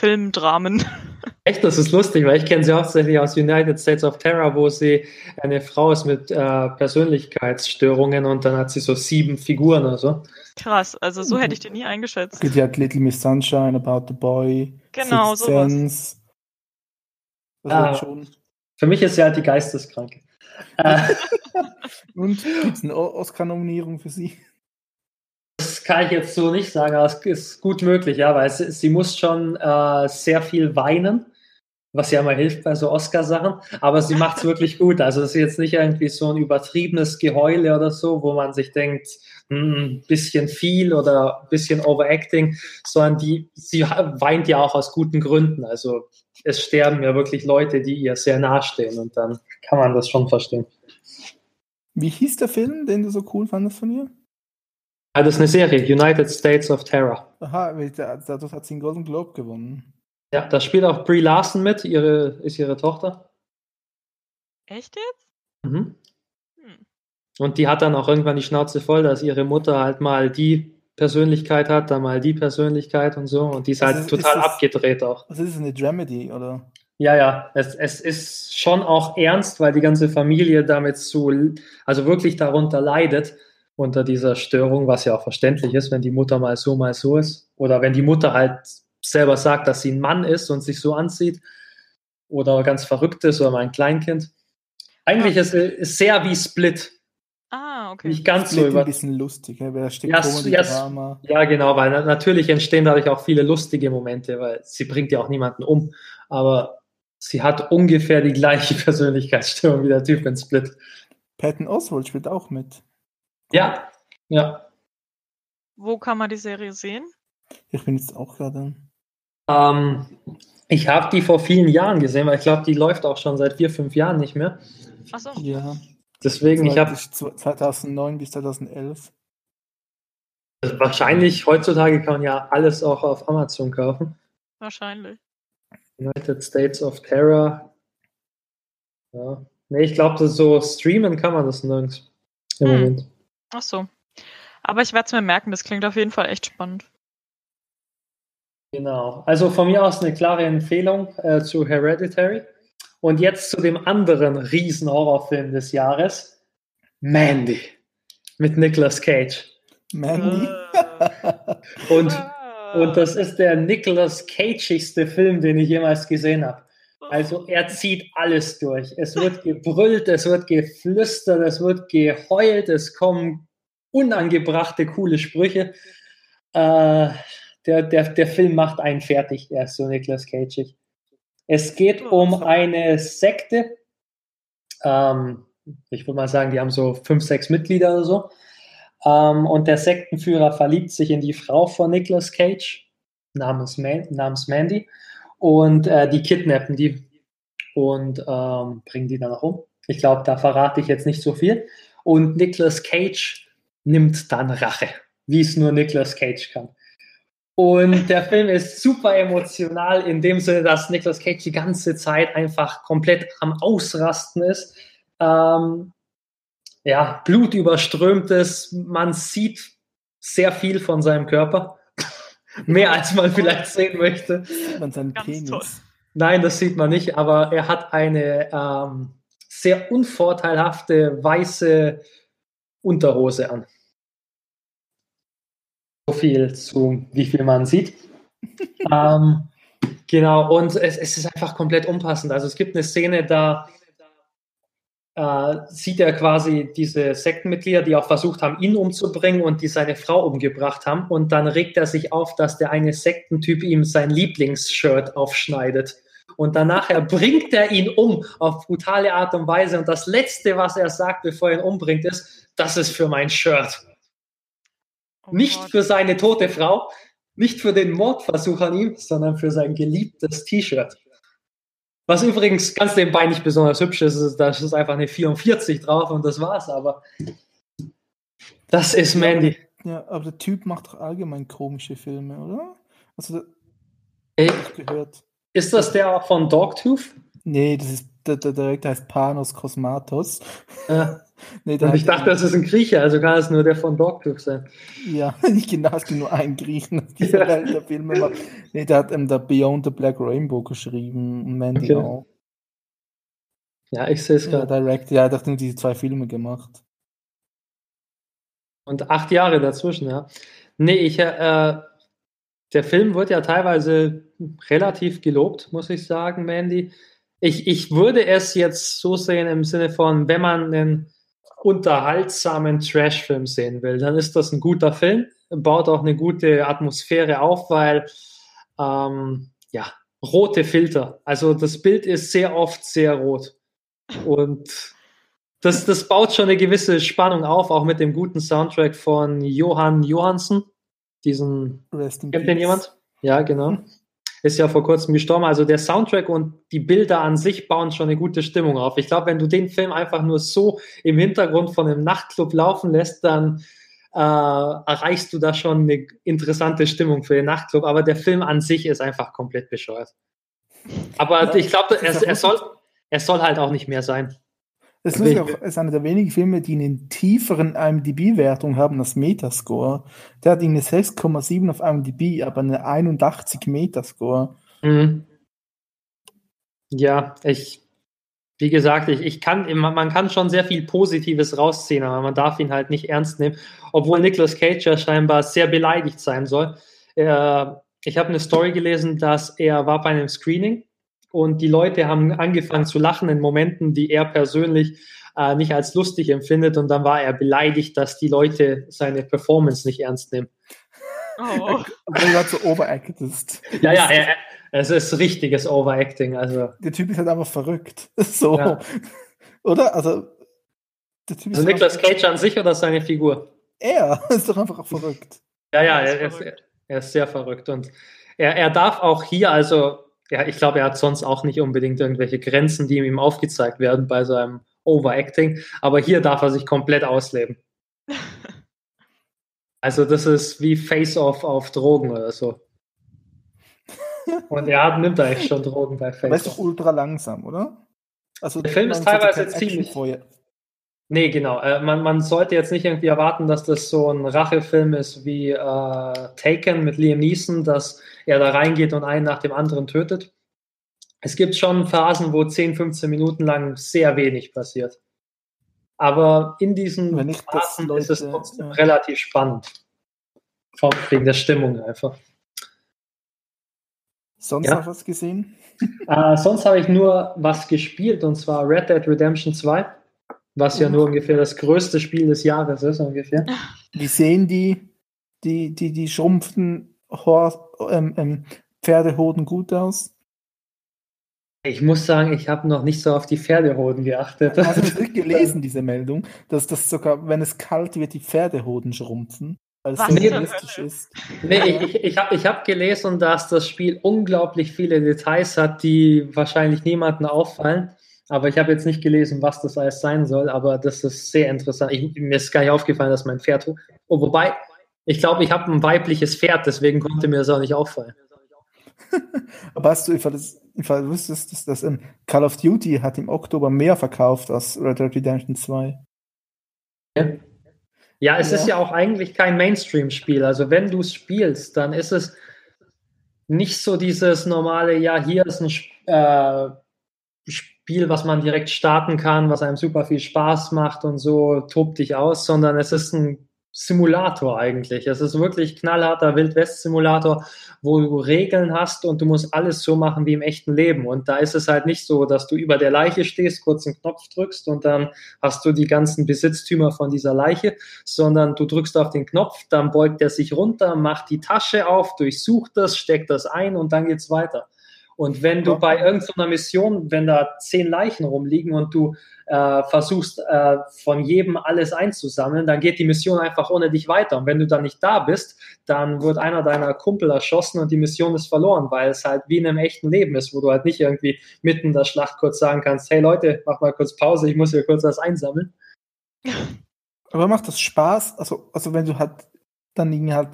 Liebesfilmdramen. Echt, das ist lustig, weil ich kenne sie hauptsächlich aus United States of Terror, wo sie eine Frau ist mit äh, Persönlichkeitsstörungen und dann hat sie so sieben Figuren oder so. Krass, also so hätte ich die nie eingeschätzt. Die hat Little Miss Sunshine, About the Boy, genau, Sixth sowas. Sense. Ah, schon. Für mich ist sie halt die Geisteskranke. Äh. und gibt es eine Oscar-Nominierung für sie? Das kann ich jetzt so nicht sagen, aber es ist gut möglich, ja, weil sie, sie muss schon äh, sehr viel weinen, was ja mal hilft bei so Oscar-Sachen, aber sie macht es wirklich gut. Also es ist jetzt nicht irgendwie so ein übertriebenes Geheule oder so, wo man sich denkt, ein hm, bisschen viel oder ein bisschen Overacting, sondern die, sie weint ja auch aus guten Gründen. Also es sterben ja wirklich Leute, die ihr sehr nahestehen und dann kann man das schon verstehen. Wie hieß der Film, den du so cool fandest von ihr? Ja, das ist eine Serie, United States of Terror. Aha, dadurch hat sie einen Golden Globe gewonnen. Ja, da spielt auch Brie Larson mit, ihre, ist ihre Tochter. Echt jetzt? Mhm. Hm. Und die hat dann auch irgendwann die Schnauze voll, dass ihre Mutter halt mal die Persönlichkeit hat, dann mal die Persönlichkeit und so. Und die ist also halt total ist das, abgedreht auch. Was ist das, eine Dramedy, oder? Ja, ja, es, es ist schon auch ernst, weil die ganze Familie damit so, also wirklich darunter leidet unter dieser Störung, was ja auch verständlich ist, wenn die Mutter mal so, mal so ist. Oder wenn die Mutter halt selber sagt, dass sie ein Mann ist und sich so anzieht. Oder ganz verrückt ist oder mal ein Kleinkind. Eigentlich ja. ist es sehr wie Split. Ah, okay. Nicht ganz Split so über. ein bisschen lustig, ja, da steckt ja, Drama. ja, genau, weil natürlich entstehen dadurch auch viele lustige Momente, weil sie bringt ja auch niemanden um. Aber sie hat ungefähr die gleiche Persönlichkeitsstörung wie der Typ in Split. Patton Oswald spielt auch mit. Ja, ja. Wo kann man die Serie sehen? Ich bin jetzt auch gerade. Ähm, ich habe die vor vielen Jahren gesehen, weil ich glaube, die läuft auch schon seit vier, fünf Jahren nicht mehr. Achso. Ja. Deswegen, ich habe. 2009 bis 2011. Wahrscheinlich, heutzutage kann man ja alles auch auf Amazon kaufen. Wahrscheinlich. United States of Terror. Ja. Nee, ich glaube, so streamen kann man das nirgends im hm. Moment. Ach so. Aber ich werde es mir merken, das klingt auf jeden Fall echt spannend. Genau. Also von mir aus eine klare Empfehlung äh, zu Hereditary. Und jetzt zu dem anderen Riesen-Horrorfilm des Jahres. Mandy. Mit Nicolas Cage. Mandy? und, und das ist der Nicolas Cageigste Film, den ich jemals gesehen habe. Also er zieht alles durch. Es wird gebrüllt, es wird geflüstert, es wird geheult, es kommen unangebrachte, coole Sprüche. Äh, der, der, der Film macht einen fertig, er ist so Nicolas Cage. Es geht um eine Sekte. Ähm, ich würde mal sagen, die haben so fünf, sechs Mitglieder oder so. Ähm, und der Sektenführer verliebt sich in die Frau von Nicolas Cage, namens, Man namens Mandy und äh, die kidnappen die und ähm, bringen die dann auch um. Ich glaube, da verrate ich jetzt nicht so viel. Und Nicolas Cage nimmt dann Rache, wie es nur Nicolas Cage kann. Und der Film ist super emotional in dem Sinne, dass Nicolas Cage die ganze Zeit einfach komplett am Ausrasten ist. Ähm, ja, blutüberströmtes, man sieht sehr viel von seinem Körper. Mehr als man vielleicht sehen möchte. Sieht man seinen Penis. Toll. Nein, das sieht man nicht, aber er hat eine ähm, sehr unvorteilhafte weiße Unterhose an. So viel zu, wie viel man sieht. ähm, genau, und es, es, ist einfach komplett unpassend. Also es gibt eine Szene, da äh, sieht er quasi diese Sektenmitglieder, die auch versucht haben, ihn umzubringen und die seine Frau umgebracht haben. Und dann regt er sich auf, dass der eine Sektentyp ihm sein Lieblingsshirt aufschneidet. Und danach bringt er ihn um auf brutale Art und Weise. Und das Letzte, was er sagt, bevor er ihn umbringt, ist, das ist für mein Shirt. Oh nicht für seine tote Frau, nicht für den Mordversuch an ihm, sondern für sein geliebtes T-Shirt. Was übrigens ganz nebenbei nicht besonders hübsch ist, ist, da ist einfach eine 44 drauf und das war's, aber Das ist Mandy. Ja, aber der Typ macht doch allgemein komische Filme, oder? Also, Ey, gehört. Ist das der auch von Dogtooth? Nee, das ist der, der Direktor heißt Panos Kosmatos. Ja. Nee, Und ich dachte, das ist ein Grieche, also kann es nur der von Dogtooth sein. Ja, genau, es gibt nur einen Griechen, dieser ja. der Filme. Nee, der hat ähm, der Beyond the Black Rainbow geschrieben und Mandy okay. auch. Ja, ich sehe es gerade. Ja, Direct, ja, er hat nur diese zwei Filme gemacht. Und acht Jahre dazwischen, ja. Nee, ich, äh, der Film wird ja teilweise relativ gelobt, muss ich sagen, Mandy. Ich, ich würde es jetzt so sehen im Sinne von, wenn man einen unterhaltsamen Trash-Film sehen will, dann ist das ein guter Film, baut auch eine gute Atmosphäre auf, weil ähm, ja, rote Filter. Also das Bild ist sehr oft sehr rot. Und das, das baut schon eine gewisse Spannung auf, auch mit dem guten Soundtrack von Johann Johansen. Diesen. Kennt den jemand? Ja, genau. Ist ja vor kurzem gestorben. Also der Soundtrack und die Bilder an sich bauen schon eine gute Stimmung auf. Ich glaube, wenn du den Film einfach nur so im Hintergrund von einem Nachtclub laufen lässt, dann äh, erreichst du da schon eine interessante Stimmung für den Nachtclub. Aber der Film an sich ist einfach komplett bescheuert. Aber ja, ich glaube, er, er, soll, er soll halt auch nicht mehr sein. Das ist, auch, ist einer der wenigen Filme, die einen tieferen IMDb-Wertung haben als Metascore. Der hat eine 6,7 auf IMDb, aber eine 81 Metascore. Mhm. Ja, ich, wie gesagt, ich, ich kann, man kann schon sehr viel Positives rausziehen, aber man darf ihn halt nicht ernst nehmen, obwohl Nicolas Cage ja scheinbar sehr beleidigt sein soll. Er, ich habe eine Story gelesen, dass er war bei einem Screening und die Leute haben angefangen zu lachen in Momenten, die er persönlich äh, nicht als lustig empfindet und dann war er beleidigt, dass die Leute seine Performance nicht ernst nehmen. Oh. Weil du so overactest. Ja, ja, er, es ist richtiges Overacting. Also. Der Typ ist halt einfach verrückt. So. Ja. Oder? Also, der typ also Nicolas Cage an sich oder seine Figur? Er ist doch einfach verrückt. Ja, ja, er ist, er ist sehr verrückt. Und er, er darf auch hier, also ja, ich glaube, er hat sonst auch nicht unbedingt irgendwelche Grenzen, die ihm aufgezeigt werden bei seinem Overacting. Aber hier darf er sich komplett ausleben. Also das ist wie Face-Off auf Drogen oder so. Und er nimmt eigentlich schon Drogen bei Face-Off. Aber ist doch ultra langsam, oder? Also der Film ist teilweise ziemlich... Vorher. Nee, genau. Äh, man, man sollte jetzt nicht irgendwie erwarten, dass das so ein Rachefilm ist wie äh, Taken mit Liam Neeson, dass er da reingeht und einen nach dem anderen tötet. Es gibt schon Phasen, wo 10, 15 Minuten lang sehr wenig passiert. Aber in diesen ich Phasen Leute, ist es trotzdem ja. relativ spannend. Wegen der Stimmung einfach. Sonst ja. noch was gesehen? Äh, sonst habe ich nur was gespielt und zwar Red Dead Redemption 2 was ja nur ungefähr das größte Spiel des Jahres ist, ungefähr. Wie sehen die, die, die, die schrumpften ähm, ähm, Pferdehoden gut aus? Ich muss sagen, ich habe noch nicht so auf die Pferdehoden geachtet. Hast du das gelesen, diese Meldung, dass das sogar, wenn es kalt wird, die Pferdehoden schrumpfen? Weil es so realistisch ist. Nee, ich, ich habe ich hab gelesen, dass das Spiel unglaublich viele Details hat, die wahrscheinlich niemandem auffallen. Aber ich habe jetzt nicht gelesen, was das alles sein soll, aber das ist sehr interessant. Ich, mir ist gar nicht aufgefallen, dass mein Pferd. Oh, wobei, ich glaube, ich habe ein weibliches Pferd, deswegen konnte mir das auch nicht auffallen. aber hast du, ich das, ich wusstest, dass das in Call of Duty hat im Oktober mehr verkauft als Red Dead Redemption 2? Ja, ja es ja. ist ja auch eigentlich kein Mainstream-Spiel. Also wenn du es spielst, dann ist es nicht so dieses normale, ja, hier ist ein äh, Spiel, was man direkt starten kann, was einem super viel Spaß macht und so, tobt dich aus, sondern es ist ein Simulator eigentlich. Es ist wirklich knallharter Wildwest-Simulator, wo du Regeln hast und du musst alles so machen wie im echten Leben. Und da ist es halt nicht so, dass du über der Leiche stehst, kurz einen Knopf drückst und dann hast du die ganzen Besitztümer von dieser Leiche, sondern du drückst auf den Knopf, dann beugt er sich runter, macht die Tasche auf, durchsucht das, steckt das ein und dann geht's weiter. Und wenn du bei irgendeiner Mission, wenn da zehn Leichen rumliegen und du äh, versuchst, äh, von jedem alles einzusammeln, dann geht die Mission einfach ohne dich weiter. Und wenn du dann nicht da bist, dann wird einer deiner Kumpel erschossen und die Mission ist verloren, weil es halt wie in einem echten Leben ist, wo du halt nicht irgendwie mitten in der Schlacht kurz sagen kannst, hey Leute, mach mal kurz Pause, ich muss hier kurz was einsammeln. Aber macht das Spaß? Also, also wenn du halt dann irgendwie halt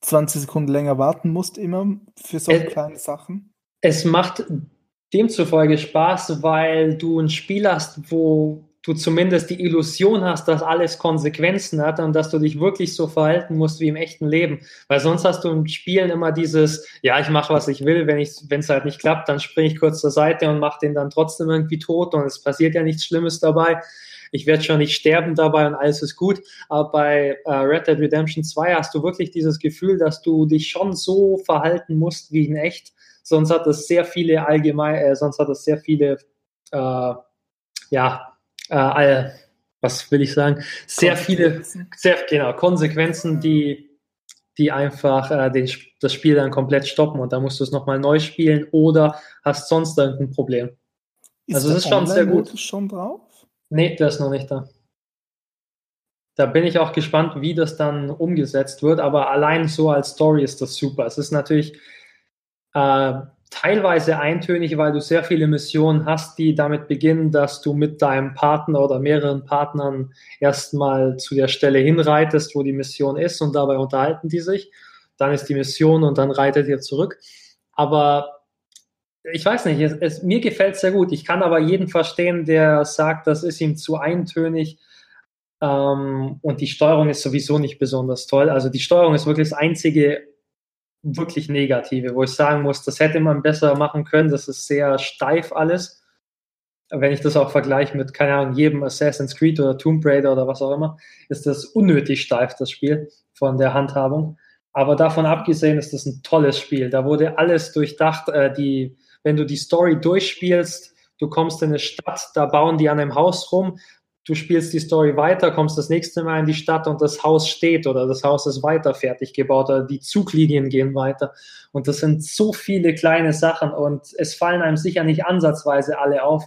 20 Sekunden länger warten musst, immer für so es, kleine Sachen? Es macht demzufolge Spaß, weil du ein Spiel hast, wo du zumindest die Illusion hast, dass alles Konsequenzen hat und dass du dich wirklich so verhalten musst wie im echten Leben. Weil sonst hast du im Spielen immer dieses, ja, ich mache, was ich will, wenn es halt nicht klappt, dann springe ich kurz zur Seite und mache den dann trotzdem irgendwie tot und es passiert ja nichts Schlimmes dabei. Ich werde schon nicht sterben dabei und alles ist gut. Aber bei äh, Red Dead Redemption 2 hast du wirklich dieses Gefühl, dass du dich schon so verhalten musst wie in echt. Sonst hat es sehr viele allgemein, äh, sonst hat es sehr viele, äh, ja, äh, was will ich sagen, sehr viele, sehr, genau, Konsequenzen, die, die einfach äh, den, das Spiel dann komplett stoppen und da musst du es nochmal neu spielen oder hast sonst irgendein Problem. Ist also es ist schon sehr gut. schon drauf? Nee, der ist noch nicht da. Da bin ich auch gespannt, wie das dann umgesetzt wird, aber allein so als Story ist das super. Es ist natürlich äh, teilweise eintönig, weil du sehr viele Missionen hast, die damit beginnen, dass du mit deinem Partner oder mehreren Partnern erstmal zu der Stelle hinreitest, wo die Mission ist und dabei unterhalten die sich. Dann ist die Mission und dann reitet ihr zurück. Aber ich weiß nicht, es, es, mir gefällt es sehr gut. Ich kann aber jeden verstehen, der sagt, das ist ihm zu eintönig. Ähm, und die Steuerung ist sowieso nicht besonders toll. Also die Steuerung ist wirklich das einzige wirklich negative, wo ich sagen muss, das hätte man besser machen können. Das ist sehr steif alles. Wenn ich das auch vergleiche mit, keine Ahnung, jedem Assassin's Creed oder Tomb Raider oder was auch immer, ist das unnötig steif, das Spiel von der Handhabung. Aber davon abgesehen ist das ein tolles Spiel. Da wurde alles durchdacht. Äh, die, wenn du die Story durchspielst, du kommst in eine Stadt, da bauen die an einem Haus rum, du spielst die Story weiter, kommst das nächste Mal in die Stadt und das Haus steht oder das Haus ist weiter fertig gebaut oder die Zuglinien gehen weiter. Und das sind so viele kleine Sachen und es fallen einem sicher nicht ansatzweise alle auf.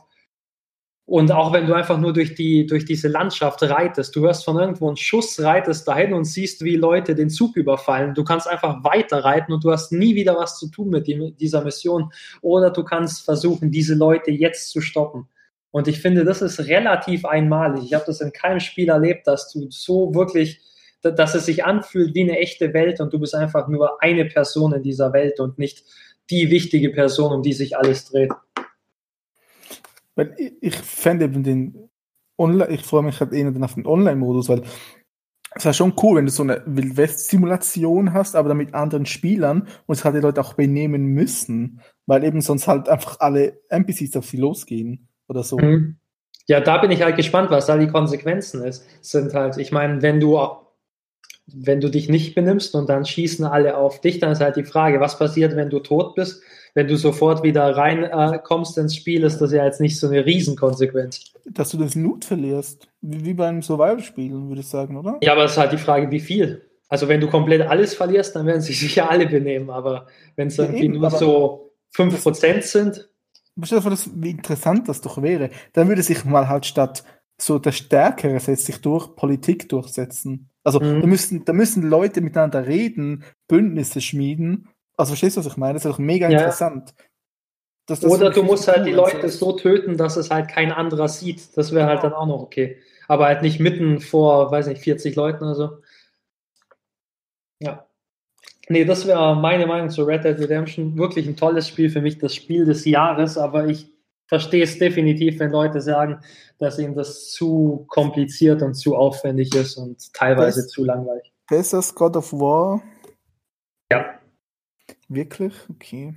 Und auch wenn du einfach nur durch, die, durch diese Landschaft reitest, du hörst von irgendwo einen Schuss, reitest dahin und siehst, wie Leute den Zug überfallen. Du kannst einfach weiter reiten und du hast nie wieder was zu tun mit dieser Mission. Oder du kannst versuchen, diese Leute jetzt zu stoppen. Und ich finde, das ist relativ einmalig. Ich habe das in keinem Spiel erlebt, dass du so wirklich, dass es sich anfühlt wie eine echte Welt und du bist einfach nur eine Person in dieser Welt und nicht die wichtige Person, um die sich alles dreht. Ich, fände eben den Online, ich freue mich halt eher auf den Online-Modus, weil es wäre schon cool, wenn du so eine Wildwest-Simulation hast, aber dann mit anderen Spielern und es halt die Leute auch benehmen müssen, weil eben sonst halt einfach alle NPCs auf sie losgehen oder so. Mhm. Ja, da bin ich halt gespannt, was da die Konsequenzen ist. Sind halt, ich meine, wenn du wenn du dich nicht benimmst und dann schießen alle auf dich, dann ist halt die Frage, was passiert, wenn du tot bist? Wenn du sofort wieder reinkommst äh, ins Spiel, ist das ja jetzt nicht so eine Riesenkonsequenz. Dass du das Loot verlierst, wie, wie beim Survival-Spiel, würde ich sagen, oder? Ja, aber es ist halt die Frage, wie viel. Also wenn du komplett alles verlierst, dann werden sich sicher alle benehmen, aber wenn es ja, irgendwie eben, nur so 5% sind, Stell dir vor, wie interessant das doch wäre. Dann würde sich mal halt statt so der Stärkere setzt sich durch Politik durchsetzen. Also mhm. da, müssen, da müssen Leute miteinander reden, Bündnisse schmieden. Also verstehst du, was ich meine? Das ist doch mega ja. interessant. Das, das Oder du musst halt die Leute so töten, dass es halt kein anderer sieht. Das wäre halt dann auch noch okay. Aber halt nicht mitten vor, weiß nicht, 40 Leuten oder so. Ja. Nee, das wäre meine Meinung zu Red Dead Redemption. Wirklich ein tolles Spiel für mich, das Spiel des Jahres, aber ich verstehe es definitiv, wenn Leute sagen, dass ihnen das zu kompliziert und zu aufwendig ist und teilweise Best, zu langweilig. Besser God of War? Ja. Wirklich? Okay.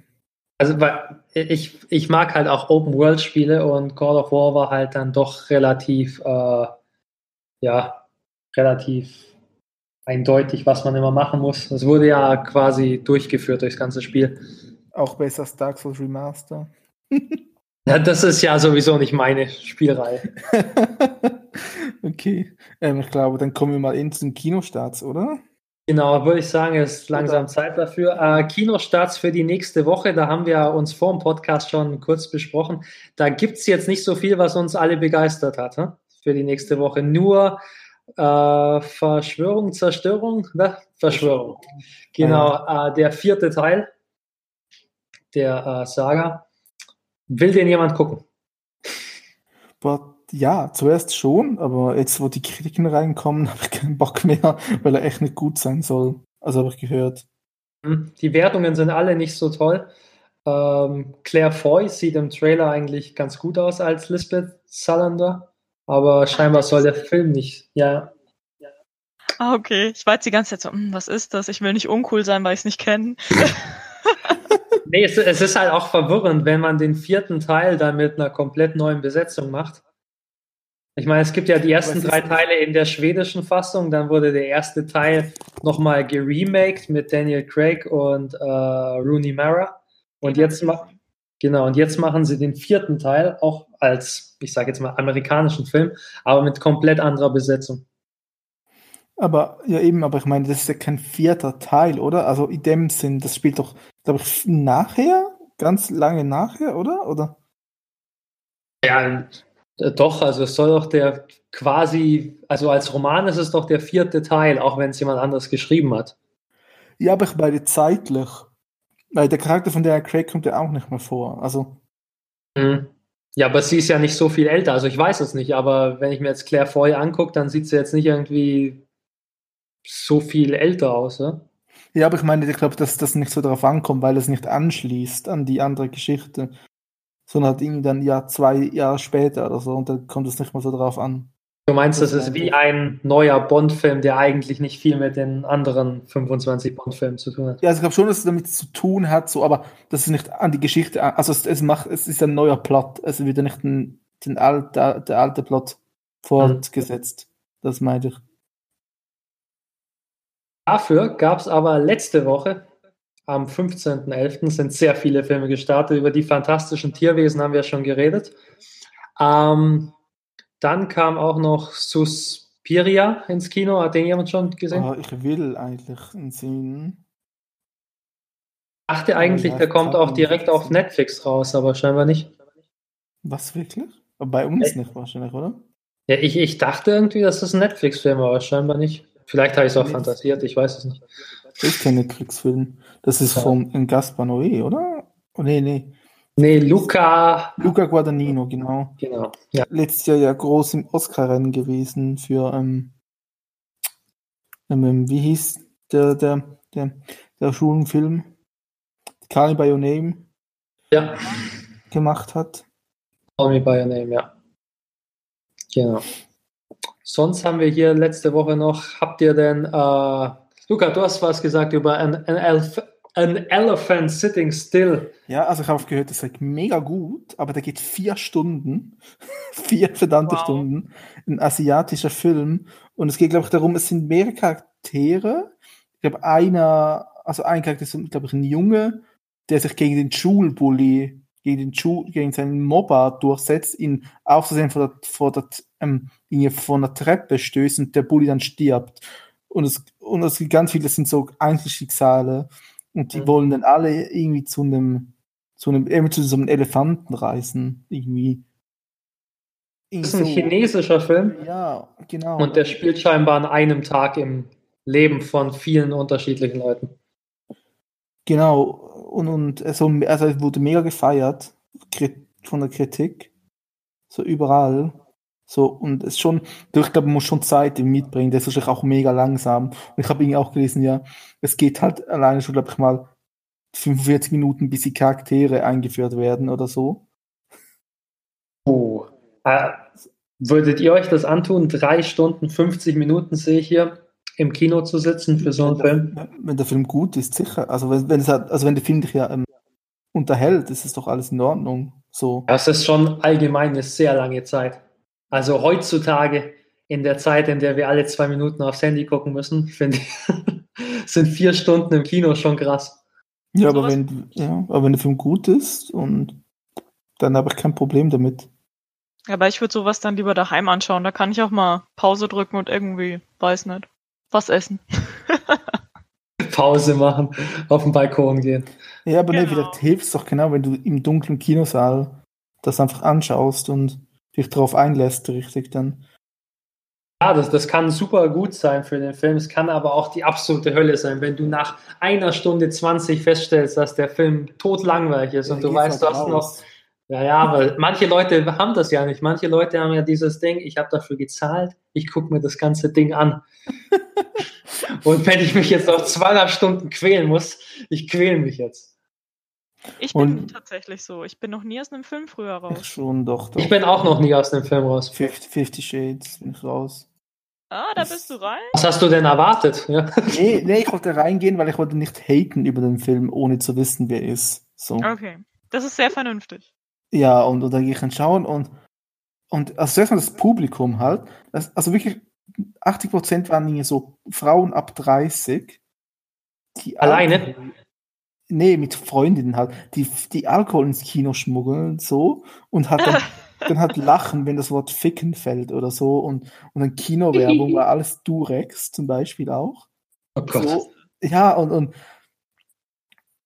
Also, weil ich, ich mag halt auch Open-World-Spiele und God of War war halt dann doch relativ, äh, ja, relativ eindeutig, was man immer machen muss. Es wurde ja quasi durchgeführt durchs ganze Spiel. Auch besser als Dark Souls Remaster. ja, das ist ja sowieso nicht meine Spielreihe. okay. Ähm, ich glaube, dann kommen wir mal in den Kinostarts, oder? Genau, würde ich sagen, es ist langsam Zeit dafür. Äh, Kinostarts für die nächste Woche, da haben wir uns vor dem Podcast schon kurz besprochen. Da gibt es jetzt nicht so viel, was uns alle begeistert hat hm? für die nächste Woche. Nur äh, Verschwörung, Zerstörung, ne? Verschwörung. Genau, äh, der vierte Teil der äh, Saga. Will den jemand gucken? Boah, ja, zuerst schon, aber jetzt, wo die Kritiken reinkommen, habe ich keinen Bock mehr, weil er echt nicht gut sein soll. Also habe ich gehört. Hm, die Wertungen sind alle nicht so toll. Ähm, Claire Foy sieht im Trailer eigentlich ganz gut aus als Lisbeth Salander, aber scheinbar soll der Film nicht. Ja. Ah, okay. Ich war jetzt die ganze Zeit so, hm, was ist das? Ich will nicht uncool sein, weil ich es nicht kenne. nee, es, es, ist halt auch verwirrend, wenn man den vierten Teil dann mit einer komplett neuen Besetzung macht. Ich meine, es gibt ja die ersten drei Teile in der schwedischen Fassung, dann wurde der erste Teil nochmal geremaked mit Daniel Craig und äh, Rooney Mara. Und jetzt, genau, und jetzt machen sie den vierten Teil auch als, ich sage jetzt mal, amerikanischen Film, aber mit komplett anderer Besetzung. Aber, ja eben, aber ich meine, das ist ja kein vierter Teil, oder? Also in dem Sinn, das spielt doch, glaube ich, nachher, ganz lange nachher, oder? Oder? Ja, äh, doch, also es soll doch der quasi, also als Roman ist es doch der vierte Teil, auch wenn es jemand anderes geschrieben hat. Ja, aber ich meine zeitlich. Weil der Charakter von der Craig kommt ja auch nicht mehr vor. Also. Mhm. Ja, aber sie ist ja nicht so viel älter, also ich weiß es nicht, aber wenn ich mir jetzt Claire Foy angucke, dann sieht sie jetzt nicht irgendwie so viel älter aus, ja? Ja, aber ich meine, ich glaube, dass das nicht so darauf ankommt, weil es nicht anschließt an die andere Geschichte sondern halt irgendwie dann ja zwei Jahre später oder so und dann kommt es nicht mehr so drauf an. Du meinst, das ist wie ein neuer Bond-Film, der eigentlich nicht viel mit den anderen 25 Bond-Filmen zu tun hat. Ja, also ich glaube schon, dass es damit zu tun hat, so, aber das ist nicht an die Geschichte, also es, es macht, es ist ein neuer Plot, es wird ja nicht ein, den alt, der, der alte Plot fortgesetzt. Mhm. Das meinte ich. Dafür gab es aber letzte Woche am 15.11. sind sehr viele Filme gestartet. Über die fantastischen Tierwesen haben wir schon geredet. Ähm, dann kam auch noch Suspiria ins Kino. Hat den jemand schon gesehen? Oh, ich will eigentlich sehen. Ich dachte eigentlich, der kommt auch direkt auf Netflix raus, aber scheinbar nicht. Was wirklich? Bei uns nicht wahrscheinlich, oder? Ja, ich, ich dachte irgendwie, dass das ein Netflix-Film war, aber scheinbar nicht. Vielleicht habe ich es auch fantasiert, ich weiß es nicht. Das ist kein Netflix-Film. Das ist ja. von Gaspar Noé, oder? Oh, nee, nee. Nee, Luca. Luca Guadagnino, genau. Genau. Ja. Letztes Jahr ja groß im Oscar-Rennen gewesen für, ähm, ähm, wie hieß der, der, der, der Schulenfilm? Call Me By Your Name. Ja. Gemacht hat. Call Me By Your Name, ja. Genau. Sonst haben wir hier letzte Woche noch, habt ihr denn, äh, Luca, du hast was gesagt über ein, ein, Elf an Elephant Sitting Still. Ja, also ich habe gehört, das ist mega gut, aber der geht vier Stunden. vier verdammte wow. Stunden. Ein asiatischer Film. Und es geht, glaube ich, darum, es sind mehrere Charaktere. Ich glaube, einer, also ein Charakter ist, glaube ich, ein Junge, der sich gegen den Schulbully, gegen den Schul, gegen seinen Mobber durchsetzt, ihn aufzusehen vor der, vor der, ähm, ihn von der Treppe stößt und der Bully dann stirbt. Und es, und es gibt ganz viele, das sind so Einzelschicksale. Und die mhm. wollen dann alle irgendwie zu einem, zu einem, irgendwie zu so einem Elefanten reisen. Irgendwie. Das ist ein so. chinesischer Film. Ja, genau. Und der spielt scheinbar an einem Tag im Leben von vielen unterschiedlichen Leuten. Genau. Und, und also, also es wurde mega gefeiert von der Kritik. So überall. So, und es schon, ich glaube, man muss schon Zeit mitbringen, das ist auch mega langsam. Und ich habe irgendwie auch gelesen, ja, es geht halt alleine schon, glaube ich mal, 45 Minuten, bis die Charaktere eingeführt werden oder so. Oh. Äh, würdet ihr euch das antun? Drei Stunden, 50 Minuten sehe ich hier im Kino zu sitzen für so einen Film? Wenn der Film gut ist, sicher. Also wenn, wenn es halt, also wenn der Film dich ja ähm, unterhält, ist es doch alles in Ordnung. So. Das ist schon allgemein eine sehr lange Zeit. Also heutzutage, in der Zeit, in der wir alle zwei Minuten aufs Handy gucken müssen, finde ich, sind vier Stunden im Kino schon krass. Ja, aber wenn, ja, aber wenn der Film gut ist und dann habe ich kein Problem damit. Aber ich würde sowas dann lieber daheim anschauen. Da kann ich auch mal Pause drücken und irgendwie, weiß nicht, was essen. Pause machen, auf den Balkon gehen. Ja, aber genau. nee, vielleicht hilft es doch genau, wenn du im dunklen Kinosaal das einfach anschaust und dich darauf einlässt, richtig dann. Ja, das, das kann super gut sein für den Film. Es kann aber auch die absolute Hölle sein, wenn du nach einer Stunde 20 feststellst, dass der Film totlangweilig ist ja, und du weißt, du hast noch, Ja, ja, aber manche Leute haben das ja nicht. Manche Leute haben ja dieses Ding, ich habe dafür gezahlt, ich gucke mir das ganze Ding an. Und wenn ich mich jetzt noch zweieinhalb Stunden quälen muss, ich quäle mich jetzt. Ich bin Und tatsächlich so. Ich bin noch nie aus einem Film früher raus. Ich schon, doch, doch. Ich bin auch noch nie aus einem Film raus. 50, 50 Shades bin ich raus. Ah, da bist du rein? Was hast du denn erwartet? Ja. Nee, nee, ich wollte reingehen, weil ich wollte nicht haten über den Film, ohne zu wissen, wer er ist. So. Okay. Das ist sehr vernünftig. Ja, und, und dann gehe ich dann schauen und, und also zuerst mal das Publikum halt, das, also wirklich 80% waren hier so Frauen ab 30. Die Alleine? Alkohol, nee, mit Freundinnen halt, die, die Alkohol ins Kino schmuggeln so und hat dann, dann halt lachen, wenn das Wort Ficken fällt oder so und, und dann Kinowerbung war alles Durex zum Beispiel auch. Oh Gott. So, ja, und, und,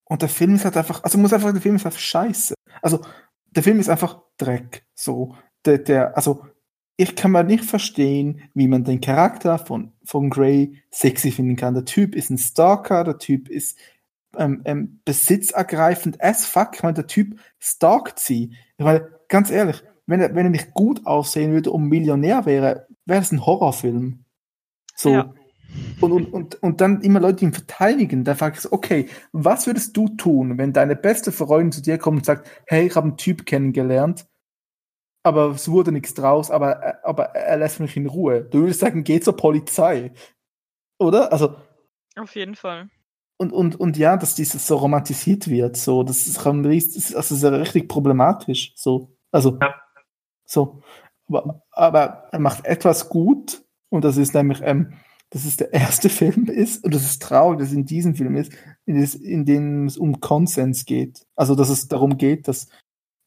und der Film ist halt einfach, also muss einfach, der Film ist einfach scheiße. Also der Film ist einfach Dreck. So, der, der, also ich kann mal nicht verstehen, wie man den Charakter von, von Grey sexy finden kann. Der Typ ist ein Stalker, der Typ ist ähm, ähm, besitzergreifend as fuck. Ich meine, der Typ stalkt sie. Ich meine, ganz ehrlich, wenn er, wenn er nicht gut aussehen würde und Millionär wäre, wäre es ein Horrorfilm. So. Ja. Und, und, und, und dann immer Leute ihn verteidigen. Da frage ich so, okay, was würdest du tun, wenn deine beste Freundin zu dir kommt und sagt, hey, ich habe einen Typ kennengelernt, aber es wurde nichts draus, aber, aber er lässt mich in Ruhe. Du würdest sagen, geh zur Polizei. Oder? Also. Auf jeden Fall. Und, und, und ja, dass dieses so romantisiert wird, so, das ist, also ist ja richtig problematisch. So. Also. Ja. So. Aber, aber er macht etwas gut, und das ist nämlich, ähm, dass es der erste Film ist, und das ist traurig, dass es in diesem Film ist, in, das, in dem es um Konsens geht. Also, dass es darum geht, dass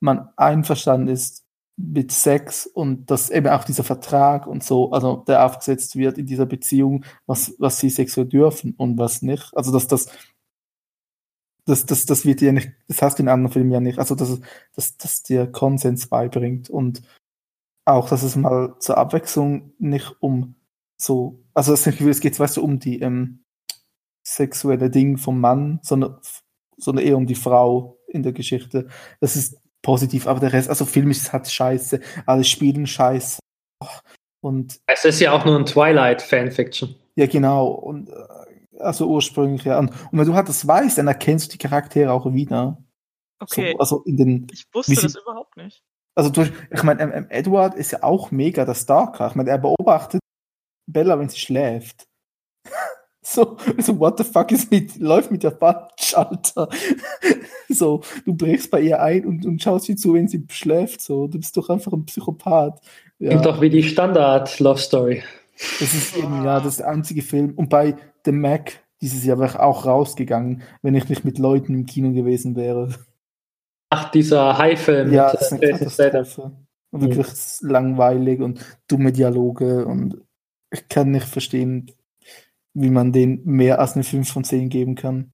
man einverstanden ist mit Sex und dass eben auch dieser Vertrag und so, also der aufgesetzt wird in dieser Beziehung, was, was sie sexuell dürfen und was nicht. Also, dass das, das, das, das wird ja nicht, das hast du in anderen Filmen ja nicht, also, dass, dass, dass dir Konsens beibringt und auch, dass es mal zur Abwechslung nicht um so, also das es geht, weißt du, um die ähm, sexuelle Ding vom Mann, sondern, sondern eher um die Frau in der Geschichte. Das ist positiv, aber der Rest, also Film ist halt scheiße, alle spielen scheiße. Und es ist ja auch nur ein Twilight-Fanfiction. Ja, genau. Und äh, also ursprünglich, ja. Und, und wenn du halt das weißt, dann erkennst du die Charaktere auch wieder. Okay. So, also in den, ich wusste das überhaupt nicht. Also durch, ich meine, ähm, Edward ist ja auch mega der Stalker. Ich meine, er beobachtet Bella, wenn sie schläft. So, so, what the fuck ist mit, läuft mit der falsch, Alter? So, du brichst bei ihr ein und, und schaust sie zu, wenn sie schläft, so. Du bist doch einfach ein Psychopath. Ja. Klingt doch wie die Standard-Love-Story. Das ist eben, ja, das ist der einzige Film. Und bei The Mac dieses Jahr wäre ich auch rausgegangen, wenn ich nicht mit Leuten im Kino gewesen wäre. Ach, dieser High-Film. Ja, das ist eine Katastrophe. Und wirklich mhm. langweilig und dumme Dialoge und ich kann nicht verstehen, wie man den mehr als eine 5 von 10 geben kann.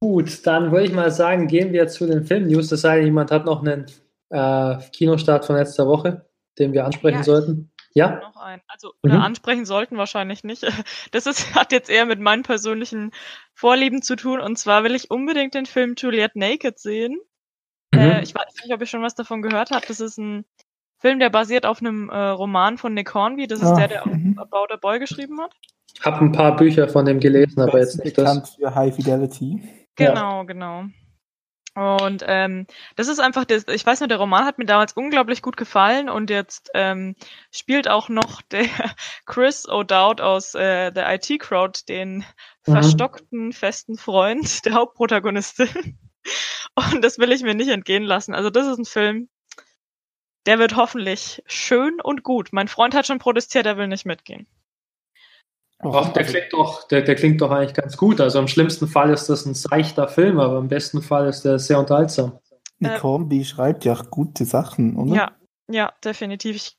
Gut, dann würde ich mal sagen, gehen wir zu den Film-News. Das denn, jemand hat noch einen äh, Kinostart von letzter Woche, den wir ansprechen ja, sollten. Ja? Noch einen. Also, mhm. ansprechen sollten wahrscheinlich nicht. Das ist, hat jetzt eher mit meinen persönlichen Vorlieben zu tun. Und zwar will ich unbedingt den Film Juliet Naked sehen. Mhm. Äh, ich weiß nicht, ob ihr schon was davon gehört habt. Das ist ein Film, der basiert auf einem äh, Roman von Nick Hornby. Das ist ah, der, der mhm. About a Boy geschrieben hat. Ich habe ein paar Bücher von dem gelesen, aber jetzt nicht bekannt das. für High Fidelity. Genau, ja. genau. Und ähm, das ist einfach, das, ich weiß nur, der Roman hat mir damals unglaublich gut gefallen und jetzt ähm, spielt auch noch der Chris O'Dowd aus äh, der IT Crowd den mhm. verstockten festen Freund der Hauptprotagonistin. Und das will ich mir nicht entgehen lassen. Also das ist ein Film, der wird hoffentlich schön und gut. Mein Freund hat schon protestiert, er will nicht mitgehen. Ach, der klingt doch, der, der klingt doch eigentlich ganz gut. Also im schlimmsten Fall ist das ein seichter Film, aber im besten Fall ist der sehr unterhaltsam. Nick Hornby schreibt ja auch gute Sachen, oder? Ja, ja, definitiv. Ich,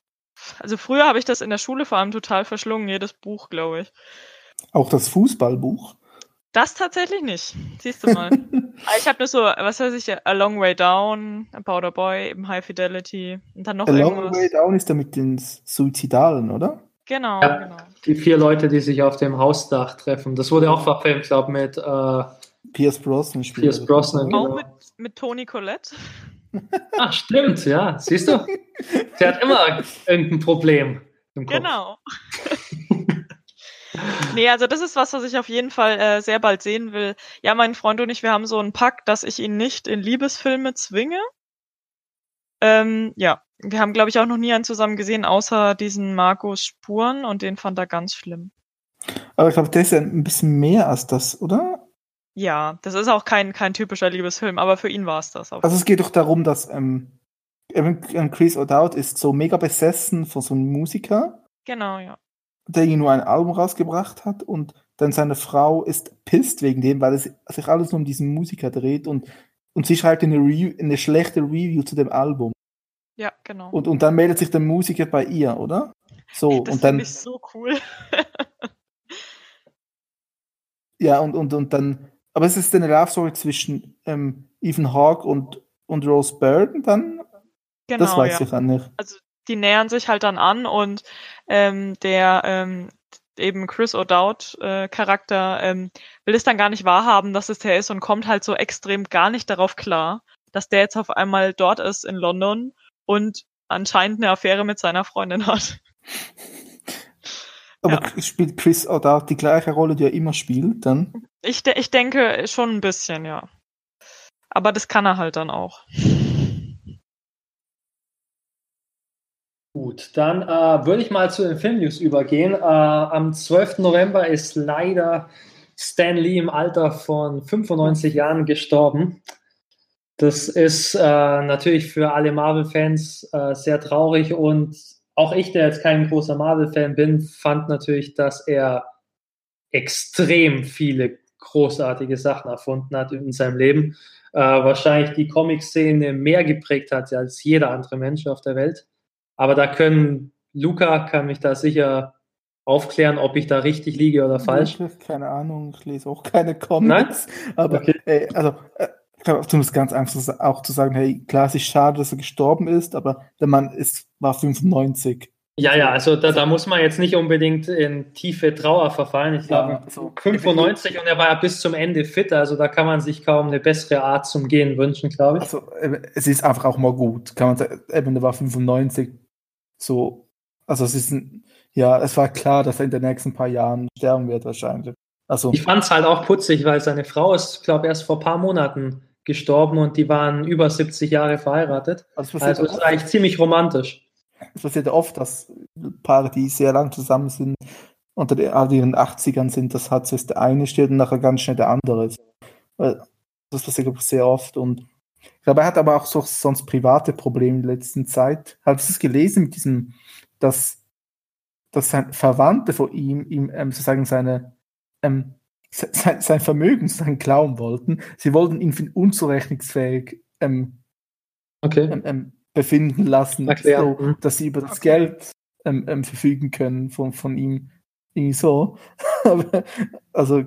also früher habe ich das in der Schule vor allem total verschlungen, jedes Buch, glaube ich. Auch das Fußballbuch? Das tatsächlich nicht. Siehst du mal. ich habe nur so, was weiß ich, A Long Way Down, About a Boy, eben High Fidelity und dann noch A irgendwas. Long Way Down ist da mit den Suizidalen, oder? Genau, ja, genau. Die vier Leute, die sich auf dem Hausdach treffen. Das wurde auch verfilmt, glaube ich, mit äh, Pierce Brosnan. Pierce Brosnan, genau. Auch mit mit Toni Colette. Ach, stimmt, ja. Siehst du? Sie hat immer irgendein Problem im Kopf. Genau. nee, also das ist was, was ich auf jeden Fall äh, sehr bald sehen will. Ja, mein Freund und ich, wir haben so einen Pakt, dass ich ihn nicht in Liebesfilme zwinge. Ähm, ja, wir haben, glaube ich, auch noch nie einen zusammen gesehen, außer diesen Marcos Spuren und den fand er ganz schlimm. Aber ich glaube, der ist ja ein bisschen mehr als das, oder? Ja, das ist auch kein, kein typischer Liebesfilm, aber für ihn war es das. also es geht doch darum, dass ähm, Chris O'Dowd ist so mega besessen von so einem Musiker. Genau, ja. Der ihm nur ein Album rausgebracht hat und dann seine Frau ist pisst wegen dem, weil es sich alles nur um diesen Musiker dreht und, und sie schreibt eine, Review, eine schlechte Review zu dem Album. Ja, genau. Und, und dann meldet sich der Musiker bei ihr, oder? So, das und dann. Ich so cool. ja, und, und, und dann. Aber es ist eine Love Story zwischen ähm, Ethan Hawke und, und Rose Byrne dann? Genau, das weiß ja. ich dann nicht. Also die nähern sich halt dann an und ähm, der ähm, eben Chris O'Dowd äh, Charakter ähm, will es dann gar nicht wahrhaben, dass es der ist und kommt halt so extrem gar nicht darauf klar, dass der jetzt auf einmal dort ist in London und anscheinend eine Affäre mit seiner Freundin hat. Aber ja. spielt Chris O'Dowd die gleiche Rolle, die er immer spielt, dann? Ich, de ich denke schon ein bisschen, ja. Aber das kann er halt dann auch. Gut, dann äh, würde ich mal zu den Filmnews übergehen. Äh, am 12. November ist leider Stan Lee im Alter von 95 Jahren gestorben. Das ist äh, natürlich für alle Marvel-Fans äh, sehr traurig und auch ich, der jetzt kein großer Marvel-Fan bin, fand natürlich, dass er extrem viele großartige Sachen erfunden hat in seinem Leben. Äh, wahrscheinlich die Comic-Szene mehr geprägt hat als jeder andere Mensch auf der Welt. Aber da können, Luca kann mich da sicher aufklären, ob ich da richtig liege oder falsch. Keine Ahnung, ich lese auch keine Comics. Nein? Aber okay. äh, also äh, glaube, um es ganz einfach auch zu sagen, hey, klar, es ist schade, dass er gestorben ist, aber der Mann ist, war 95. Ja, ja, also da, da muss man jetzt nicht unbedingt in tiefe Trauer verfallen. Ich glaube, ja, so 95 und er war ja bis zum Ende fit, also da kann man sich kaum eine bessere Art zum Gehen wünschen, glaube ich. Also es ist einfach auch mal gut, kann man sagen, eben, der war 95, so, also es ist ein, ja, es war klar, dass er in den nächsten paar Jahren sterben wird wahrscheinlich. Also, ich fand es halt auch putzig, weil seine Frau ist, glaube ich, erst vor ein paar Monaten gestorben und die waren über 70 Jahre verheiratet. Also, also ist eigentlich ziemlich romantisch. Es passiert oft, dass Paare, die sehr lang zusammen sind, unter ihren 80ern sind, dass hat jetzt der eine steht und nachher ganz schnell der andere. Das passiert glaube ich, sehr oft und ich glaube, er hat aber auch so, sonst private Probleme in der letzten Zeit. Hast du es gelesen mit diesem, dass, dass sein Verwandte von ihm, ihm ähm, sozusagen seine ähm, sein, sein Vermögen sozusagen klauen wollten. Sie wollten ihn für unzurechnungsfähig ähm, okay. ähm, ähm befinden lassen, so, mhm. dass sie über das. Geld ähm, verfügen können von, von ihm. Irgendwie so. also,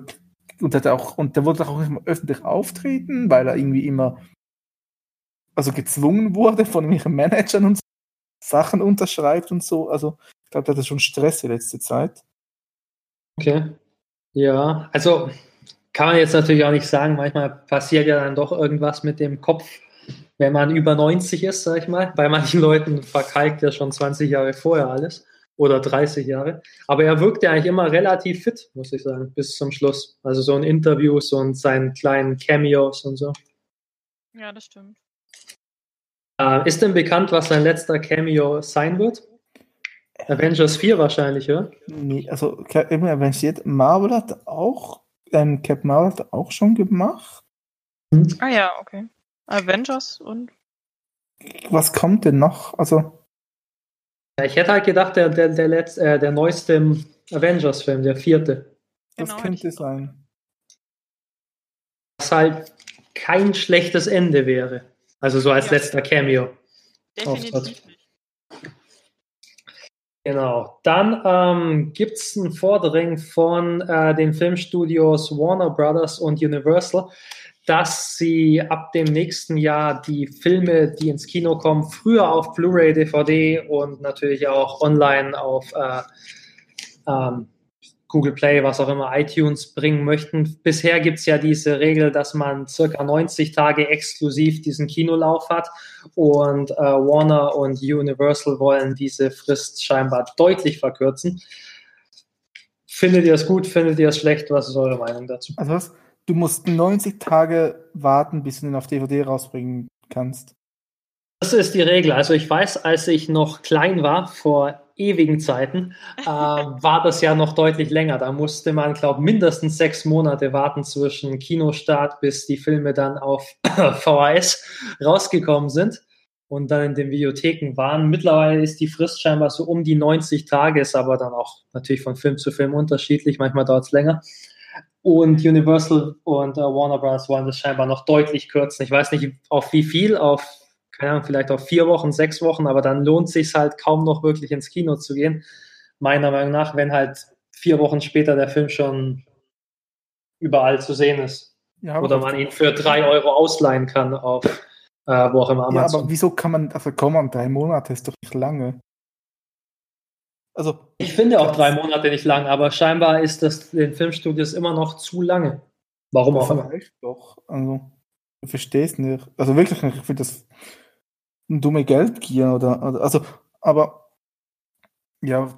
und, hat auch, und der wollte auch immer öffentlich auftreten, weil er irgendwie immer also gezwungen wurde von ihren Managern und so, Sachen unterschreibt und so. Also, ich glaube, der hatte schon Stress die letzte Zeit. Okay. Ja, also kann man jetzt natürlich auch nicht sagen. Manchmal passiert ja dann doch irgendwas mit dem Kopf, wenn man über 90 ist, sag ich mal. Bei manchen Leuten verkalkt ja schon 20 Jahre vorher alles oder 30 Jahre. Aber er wirkt ja eigentlich immer relativ fit, muss ich sagen, bis zum Schluss. Also so in Interviews und seinen kleinen Cameos und so. Ja, das stimmt. Äh, ist denn bekannt, was sein letzter Cameo sein wird? Avengers 4 wahrscheinlich, oder? Nee, also immer Avengers Marvel hat auch, ähm, Cap Marvel hat auch schon gemacht. Hm. Ah ja, okay. Avengers und. Was kommt denn noch? Also. Ja, ich hätte halt gedacht, der, der, der, letzte, äh, der neueste Avengers-Film, der vierte. Das genau, könnte sein. Was halt kein schlechtes Ende wäre. Also so als ja. letzter Cameo. Definitiv. Genau. Dann ähm, gibt es ein Vordringen von äh, den Filmstudios Warner Brothers und Universal, dass sie ab dem nächsten Jahr die Filme, die ins Kino kommen, früher auf Blu-ray, DVD und natürlich auch online auf äh, ähm, Google Play, was auch immer, iTunes bringen möchten. Bisher gibt es ja diese Regel, dass man circa 90 Tage exklusiv diesen Kinolauf hat und äh, Warner und Universal wollen diese Frist scheinbar deutlich verkürzen. Findet ihr es gut, findet ihr es schlecht? Was ist eure Meinung dazu? Also was? Du musst 90 Tage warten, bis du ihn auf DVD rausbringen kannst. Das ist die Regel. Also ich weiß, als ich noch klein war, vor ewigen Zeiten, äh, war das ja noch deutlich länger. Da musste man, glaube ich, mindestens sechs Monate warten zwischen Kinostart, bis die Filme dann auf VHS rausgekommen sind und dann in den Videotheken waren. Mittlerweile ist die Frist scheinbar so um die 90 Tage, ist aber dann auch natürlich von Film zu Film unterschiedlich. Manchmal dauert es länger. Und Universal und uh, Warner Bros. wollen das scheinbar noch deutlich kürzen. Ich weiß nicht, auf wie viel, auf keine Ahnung, vielleicht auf vier Wochen, sechs Wochen, aber dann lohnt sich halt kaum noch wirklich ins Kino zu gehen. Meiner Meinung nach, wenn halt vier Wochen später der Film schon überall zu sehen ist. Ja, Oder man ihn für drei Euro ausleihen kann auf äh, wo auch immer Amazon. Ja, aber wieso kann man, also komm an, drei Monate ist doch nicht lange. Also, ich finde auch drei Monate nicht lang, aber scheinbar ist das den Filmstudios immer noch zu lange. Warum auch immer. Doch, also, ich verstehe es nicht. Also wirklich nicht, ich finde das dumme Geldgier oder, oder also, aber ja.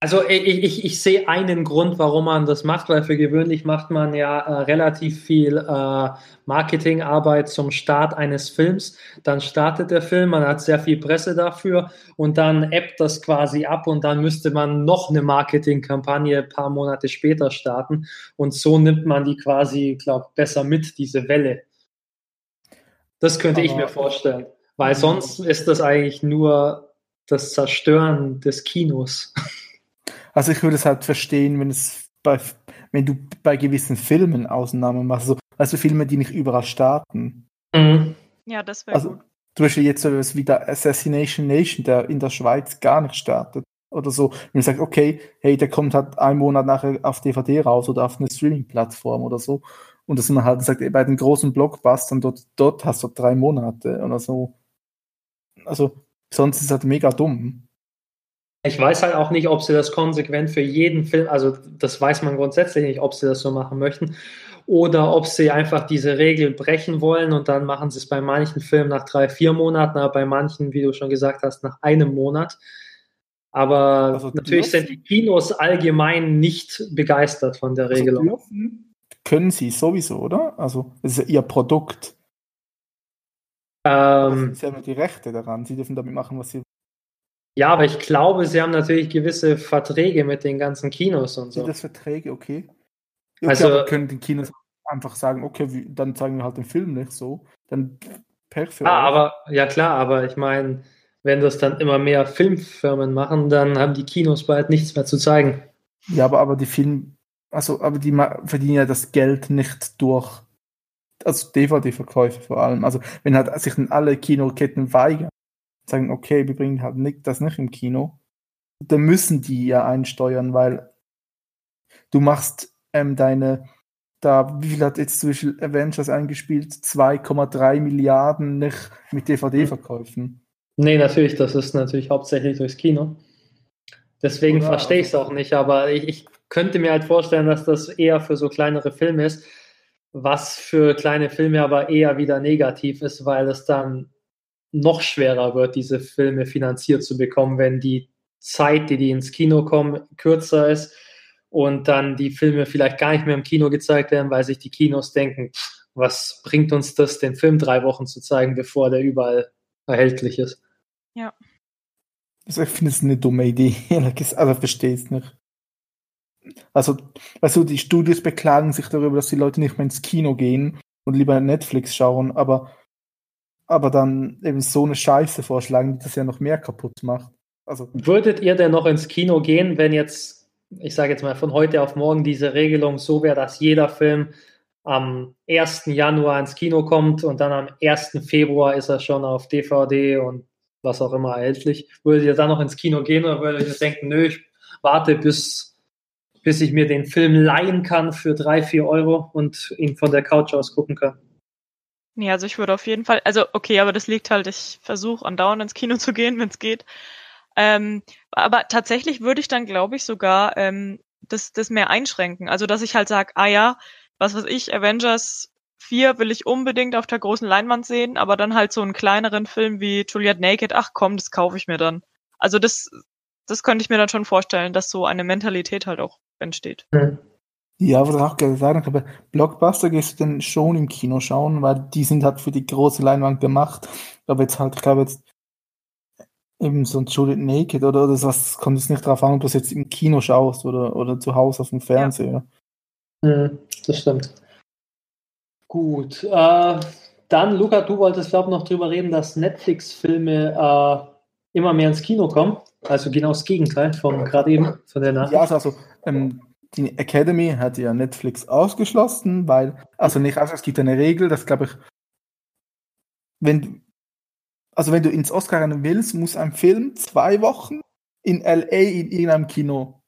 Also ich, ich, ich sehe einen Grund, warum man das macht, weil für gewöhnlich macht man ja äh, relativ viel äh, Marketingarbeit zum Start eines Films. Dann startet der Film, man hat sehr viel Presse dafür und dann ebbt das quasi ab und dann müsste man noch eine Marketingkampagne ein paar Monate später starten und so nimmt man die quasi, glaube besser mit, diese Welle. Das könnte Aber, ich mir vorstellen. Weil mhm. sonst ist das eigentlich nur das Zerstören des Kinos. Also ich würde es halt verstehen, wenn es bei, wenn du bei gewissen Filmen Ausnahmen machst, also, also Filme, die nicht überall starten. Mhm. Ja, das wäre also, gut. Zum Beispiel jetzt so etwas wie der Assassination Nation, der in der Schweiz gar nicht startet. Oder so, wenn du sagst, okay, hey, der kommt halt einen Monat nachher auf DVD raus oder auf eine Streaming-Plattform oder so. Und dass man halt sagt, ey, bei den großen Blockbustern, dort, dort hast du drei Monate oder so also sonst ist halt mega dumm. Ich weiß halt auch nicht, ob sie das konsequent für jeden Film, also das weiß man grundsätzlich nicht, ob sie das so machen möchten, oder ob sie einfach diese Regel brechen wollen und dann machen sie es bei manchen Filmen nach drei, vier Monaten, aber bei manchen, wie du schon gesagt hast, nach einem Monat. Aber also natürlich sind die Kinos allgemein nicht begeistert von der also Regelung. Also können sie sowieso, oder? Also es ist ja ihr Produkt. Ähm, sie haben ja die Rechte daran, sie dürfen damit machen, was sie ja, aber ich glaube, sie haben natürlich gewisse Verträge mit den ganzen Kinos und so. Sind das Verträge, okay. okay also können die Kinos einfach sagen, okay, wie, dann zeigen wir halt den Film nicht so. Dann für ah, aber ja klar, aber ich meine, wenn das dann immer mehr Filmfirmen machen, dann haben die Kinos bald nichts mehr zu zeigen. Ja, aber, aber die Film, also aber die verdienen ja das Geld nicht durch also DVD-Verkäufe vor allem. Also wenn halt sich dann alle Kinoketten weigern, sagen, okay, wir bringen halt nicht, das nicht im Kino, dann müssen die ja einsteuern, weil du machst ähm, deine, da, wie viel hat jetzt zum Beispiel Avengers eingespielt? 2,3 Milliarden nicht mit DVD-Verkäufen. Nee, natürlich, das ist natürlich hauptsächlich durchs Kino. Deswegen verstehe ich es auch nicht, aber ich, ich könnte mir halt vorstellen, dass das eher für so kleinere Filme ist was für kleine Filme aber eher wieder negativ ist, weil es dann noch schwerer wird, diese Filme finanziert zu bekommen, wenn die Zeit, die die ins Kino kommen, kürzer ist und dann die Filme vielleicht gar nicht mehr im Kino gezeigt werden, weil sich die Kinos denken, was bringt uns das, den Film drei Wochen zu zeigen, bevor der überall erhältlich ist. Ja. Also ich finde es eine dumme Idee, also verstehe es nicht. Also, du, die Studios beklagen sich darüber, dass die Leute nicht mehr ins Kino gehen und lieber Netflix schauen, aber, aber dann eben so eine Scheiße vorschlagen, die das ja noch mehr kaputt macht. Also, Würdet ihr denn noch ins Kino gehen, wenn jetzt, ich sage jetzt mal, von heute auf morgen diese Regelung so wäre, dass jeder Film am 1. Januar ins Kino kommt und dann am 1. Februar ist er schon auf DVD und was auch immer erhältlich. Würdet ihr dann noch ins Kino gehen oder würdet ihr denken, nö, ich warte bis bis ich mir den Film leihen kann für drei, vier Euro und ihn von der Couch aus gucken kann. Nee, also ich würde auf jeden Fall, also okay, aber das liegt halt, ich versuche andauernd ins Kino zu gehen, wenn es geht. Ähm, aber tatsächlich würde ich dann, glaube ich, sogar ähm, das, das mehr einschränken. Also dass ich halt sage, ah ja, was weiß ich, Avengers 4 will ich unbedingt auf der großen Leinwand sehen, aber dann halt so einen kleineren Film wie Juliet Naked, ach komm, das kaufe ich mir dann. Also das, das könnte ich mir dann schon vorstellen, dass so eine Mentalität halt auch entsteht. Hm. Ja, was ich auch gerne sagen habe, Blockbuster gehst du denn schon im Kino schauen, weil die sind halt für die große Leinwand gemacht. Aber jetzt halt, ich glaube jetzt eben so ein Juliet Naked oder, oder was, kommt es nicht darauf an, ob du es jetzt im Kino schaust oder, oder zu Hause auf dem Fernseher. Ja. Hm, das stimmt. Gut. Äh, dann, Luca, du wolltest, glaube ich, noch drüber reden, dass Netflix-Filme äh, immer mehr ins Kino kommen. Also genau das Gegenteil von gerade eben, von der Nachricht. Ja, also ähm, die Academy hat ja Netflix ausgeschlossen, weil, also nicht also es gibt eine Regel, das glaube ich, wenn, also wenn du ins Oscar rennen willst, muss ein Film zwei Wochen in LA in irgendeinem Kino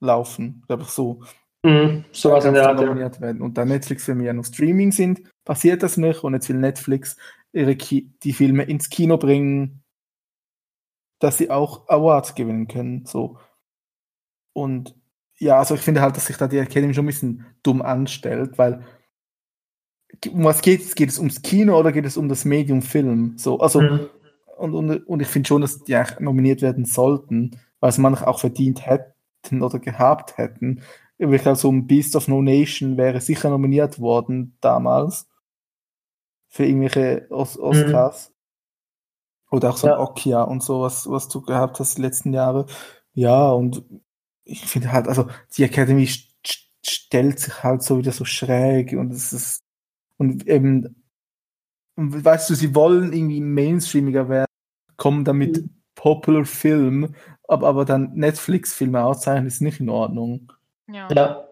laufen, glaube ich so. Mhm, sowas in der Art. Nominiert werden. Und da Netflix-Filme ja noch Streaming sind, passiert das nicht und jetzt will Netflix ihre Ki die Filme ins Kino bringen, dass sie auch Awards gewinnen können. So. Und ja, also ich finde halt, dass sich da die Academy schon ein bisschen dumm anstellt, weil um was geht es? Geht es ums Kino oder geht es um das Medium Film? So, also, mhm. und, und, und ich finde schon, dass die eigentlich nominiert werden sollten, weil es manche auch verdient hätten oder gehabt hätten ich glaube, so ein Beast of No Nation wäre sicher nominiert worden damals für irgendwelche Os mhm. Oscars. Mhm. Oder auch so ja. Okia und so, was, was du gehabt hast die letzten Jahre. Ja, und ich finde halt, also die Academy st stellt sich halt so wieder so schräg und es ist, und eben, weißt du, sie wollen irgendwie mainstreamiger werden, kommen damit mhm. Popular Film, aber, aber dann Netflix-Filme auszeichnen, ist nicht in Ordnung. Ja. ja.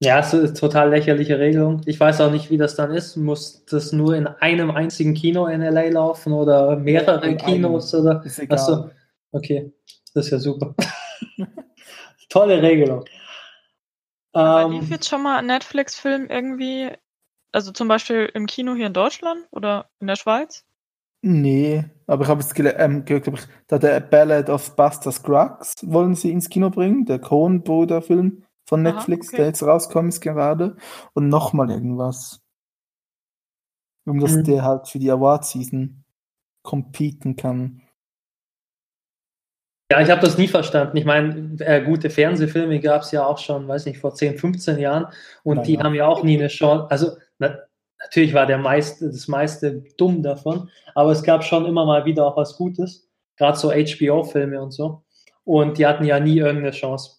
Ja, es ist eine total lächerliche Regelung. Ich weiß auch nicht, wie das dann ist. Muss das nur in einem einzigen Kino in LA laufen oder mehrere ja, Kinos einem. oder? Ist egal. Achso, okay. Das ist ja super. Tolle Regelung. Ähm, lief jetzt schon mal ein Netflix-Film irgendwie, also zum Beispiel im Kino hier in Deutschland oder in der Schweiz? Nee, aber ich habe es ähm, gehört, ich, da der Ballad of Buster Scruggs wollen sie ins Kino bringen, der Coen-Bruder-Film von Netflix, Aha, okay. der jetzt rauskommt ist gerade. Und nochmal irgendwas. Um dass mhm. der halt für die Award-Season competen kann. Ja, ich habe das nie verstanden. Ich meine, äh, gute Fernsehfilme gab es ja auch schon, weiß nicht, vor 10, 15 Jahren. Und Nein, die ja. haben ja auch nie eine Chance. Also, na, Natürlich war der meiste, das meiste dumm davon, aber es gab schon immer mal wieder auch was Gutes. Gerade so HBO-Filme und so. Und die hatten ja nie irgendeine Chance.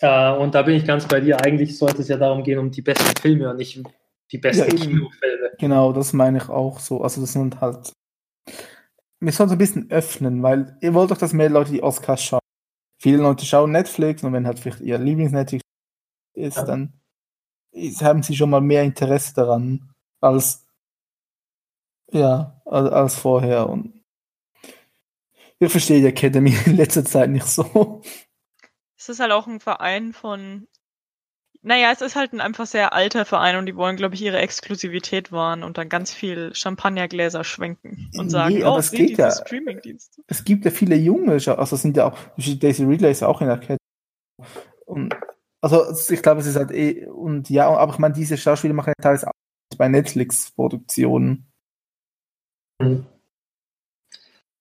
Äh, und da bin ich ganz bei dir. Eigentlich sollte es ja darum gehen, um die besten Filme und nicht die besten ja, Kinofilme. Genau, das meine ich auch so. Also das sind halt. Wir sollten ein bisschen öffnen, weil ihr wollt doch, dass mehr Leute die Oscars schauen. Viele Leute schauen Netflix und wenn halt vielleicht ihr Lieblings-Netflix ist, ja. dann haben sie schon mal mehr Interesse daran als ja, als, als vorher. Und ich verstehe die Academy in letzter Zeit nicht so. Es ist halt auch ein Verein von. Naja, es ist halt ein einfach sehr alter Verein und die wollen, glaube ich, ihre Exklusivität wahren und dann ganz viel Champagnergläser schwenken und sagen, nee, oh, es geht ja. Es gibt ja viele junge, also sind ja auch, Daisy Ridley ist ja auch in der Academy. Und also ich glaube, es ist halt eh, und ja, aber ich meine, diese Schauspieler machen ja teilweise auch bei Netflix-Produktionen.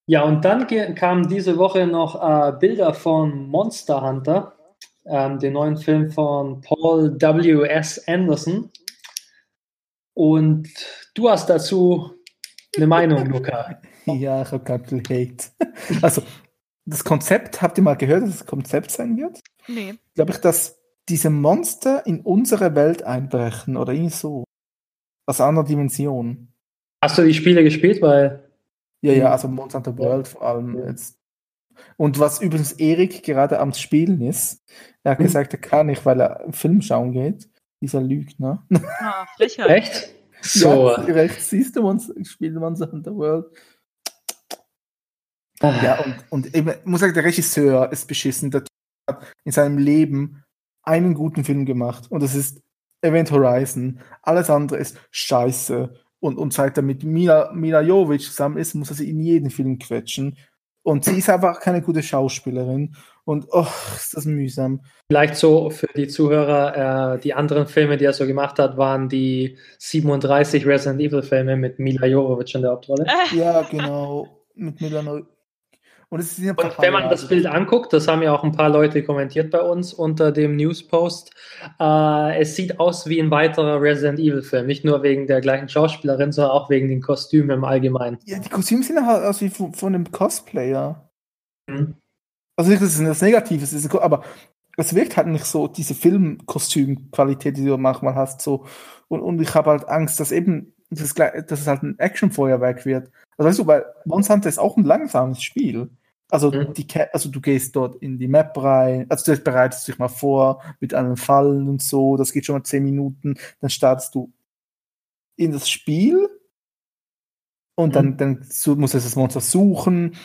Ja, und dann kamen diese Woche noch äh, Bilder von Monster Hunter, ähm, den neuen Film von Paul W.S. Anderson. Und du hast dazu eine Meinung, Luca. ja, ich habe ganz viel Hate. Also, das Konzept, habt ihr mal gehört, dass das Konzept sein wird? Nee. Glaube ich, dass diese Monster in unsere Welt einbrechen oder irgendwie so. Aus einer Dimension. Hast du die Spiele gespielt? Weil. Ja, ja, also Monster Hunter World vor allem jetzt. Und was übrigens Erik gerade am Spielen ist, er hat hm. gesagt, er kann nicht, weil er Film schauen geht. Dieser Lügner. Ah, Echt? So. Ja, rechts siehst du Monster, spielt Monster Hunter World. Ah. Ja, und, und ich muss sagen, der Regisseur ist beschissen. Der hat in seinem Leben einen guten Film gemacht und das ist Event Horizon. Alles andere ist scheiße. Und, und seit er mit Mila, Mila Jovic zusammen ist, muss er sie in jeden Film quetschen. Und sie ist einfach keine gute Schauspielerin. Und oh, ist das mühsam. Vielleicht so für die Zuhörer, äh, die anderen Filme, die er so gemacht hat, waren die 37 Resident Evil Filme mit Mila Jovovich in der Hauptrolle. Ja, genau. Mit Mila und, und wenn man das Bild anguckt, das haben ja auch ein paar Leute kommentiert bei uns unter dem Newspost, äh, es sieht aus wie ein weiterer Resident Evil-Film. Nicht nur wegen der gleichen Schauspielerin, sondern auch wegen den Kostümen im Allgemeinen. Ja, die Kostüme sehen halt aus wie von, von einem Cosplayer. Mhm. Also nicht, dass es das Negatives ist, aber es wirkt halt nicht so, diese Filmkostümqualität, die du manchmal hast. So. Und, und ich habe halt Angst, dass eben das, dass es halt ein Actionfeuerwerk wird. Also weißt du, weil Monsanto ist auch ein langsames Spiel. Also, mhm. die, also du gehst dort in die Map rein, also du bereitest dich mal vor mit einem Fallen und so, das geht schon mal zehn Minuten, dann startest du in das Spiel und dann, mhm. dann musst du das Monster suchen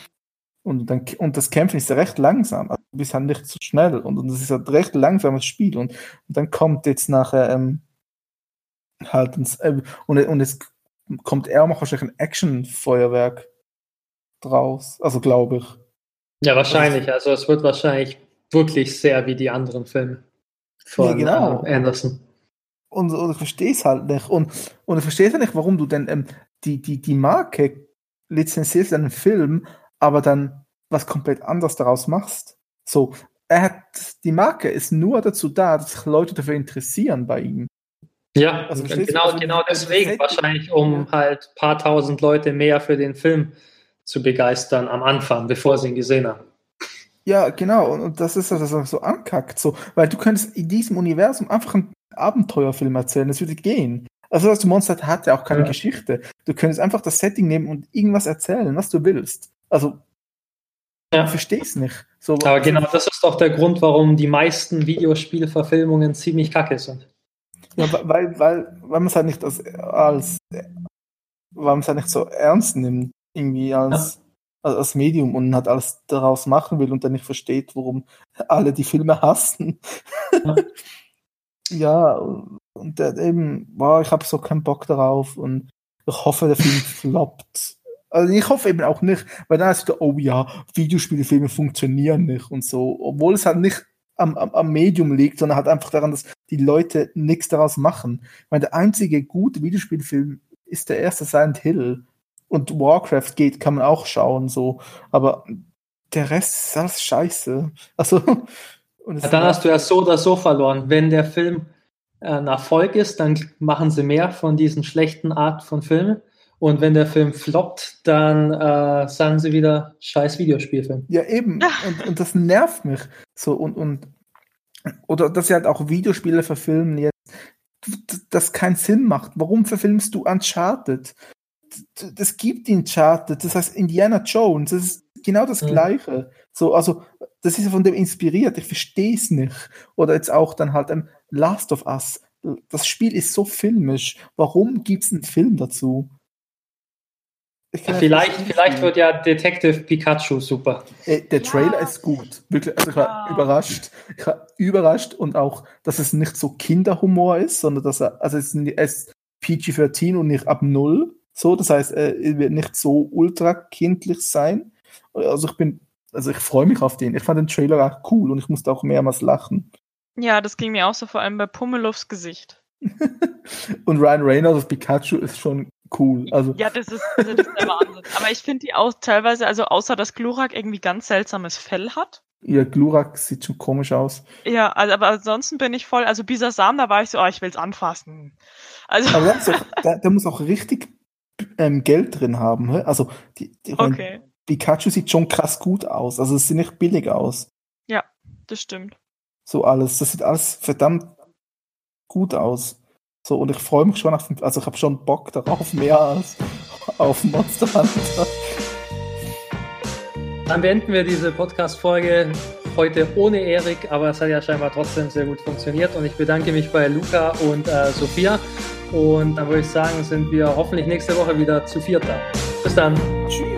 und, dann, und das Kämpfen ist ja recht langsam. Also du bist halt nicht so schnell und, und das ist halt recht langsames Spiel und, und dann kommt jetzt nachher ähm, halt ins, äh, und, und es kommt eher mal wahrscheinlich ein Action-Feuerwerk draus, also glaube ich. Ja, wahrscheinlich. Also es wird wahrscheinlich wirklich sehr wie die anderen Filme von ja, genau. Äh, Anderson. Und, und ich verstehe es halt nicht. Und, und ich verstehe halt nicht, warum du denn ähm, die, die, die Marke lizenzierst einen Film, aber dann was komplett anderes daraus machst. So, er hat, die Marke ist nur dazu da, dass sich Leute dafür interessieren bei ihm. Ja, also, genau, also, genau deswegen wahrscheinlich, um halt ein paar tausend Leute mehr für den Film zu begeistern am Anfang, bevor sie ihn gesehen haben. Ja, genau. Und das ist das so ankackt, so, weil du könntest in diesem Universum einfach einen Abenteuerfilm erzählen. Das würde gehen. Also das Monster hat ja auch keine ja. Geschichte. Du könntest einfach das Setting nehmen und irgendwas erzählen, was du willst. Also ja. ich verstehe es nicht. So, Aber genau das ist doch der Grund, warum die meisten Videospielverfilmungen ziemlich kacke sind. Ja, weil, weil, weil man es halt nicht als, als weil man es halt nicht so ernst nimmt irgendwie als, ja. als Medium und halt alles daraus machen will und dann nicht versteht, warum alle die Filme hassen. Ja, ja und der, eben, boah, ich habe so keinen Bock darauf und ich hoffe, der Film floppt. Also ich hoffe eben auch nicht, weil dann ist wieder, oh ja, Videospielfilme funktionieren nicht und so, obwohl es halt nicht am, am, am Medium liegt, sondern halt einfach daran, dass die Leute nichts daraus machen. Ich meine, der einzige gute Videospielfilm ist der erste Silent Hill und Warcraft geht, kann man auch schauen, so. Aber der Rest ist alles scheiße. Also. Ja, dann hast du ja so oder so verloren. Wenn der Film äh, ein Erfolg ist, dann machen sie mehr von diesen schlechten Art von Filmen. Und wenn der Film floppt, dann äh, sagen sie wieder scheiß Videospielfilm. Ja, eben. Und, und das nervt mich. So, und, und, oder dass sie halt auch Videospiele verfilmen jetzt, das keinen Sinn macht. Warum verfilmst du Uncharted? Das gibt Uncharted, das heißt Indiana Jones, das ist genau das mhm. Gleiche. So, also, das ist von dem inspiriert, ich verstehe es nicht. Oder jetzt auch dann halt um, Last of Us. Das Spiel ist so filmisch. Warum gibt es einen Film dazu? Vielleicht, vielleicht wird ja Detective Pikachu super. Äh, der Trailer ja. ist gut. Wirklich, also ich war ja. überrascht. Ich war überrascht und auch, dass es nicht so Kinderhumor ist, sondern dass er, also es ist PG-13 und nicht ab null. So, das heißt, er wird nicht so ultra kindlich sein. Also ich bin, also ich freue mich auf den. Ich fand den Trailer auch cool und ich musste auch mehrmals lachen. Ja, das ging mir auch so vor allem bei Pummelovs Gesicht. und Ryan Reynolds als Pikachu ist schon cool. Also ja, das ist, das ist der Wahnsinn. Aber ich finde die auch teilweise, also außer dass Glurak irgendwie ganz seltsames Fell hat. Ja, Glurak sieht schon komisch aus. Ja, also, aber ansonsten bin ich voll, also Bisasam, da war ich so, oh, ich will's anfassen. Also. Aber der, der muss auch richtig ähm, Geld drin haben. Also die, die, okay. Pikachu sieht schon krass gut aus. Also es sieht nicht billig aus. Ja, das stimmt. So alles. Das sieht alles verdammt gut aus. So, und ich freue mich schon auf, also ich habe schon Bock darauf, mehr als auf Monster Hunter. Dann beenden wir diese Podcast-Folge heute ohne Erik, aber es hat ja scheinbar trotzdem sehr gut funktioniert und ich bedanke mich bei Luca und äh, Sophia. Und dann würde ich sagen, sind wir hoffentlich nächste Woche wieder zu viert da. Bis dann. Tschüss.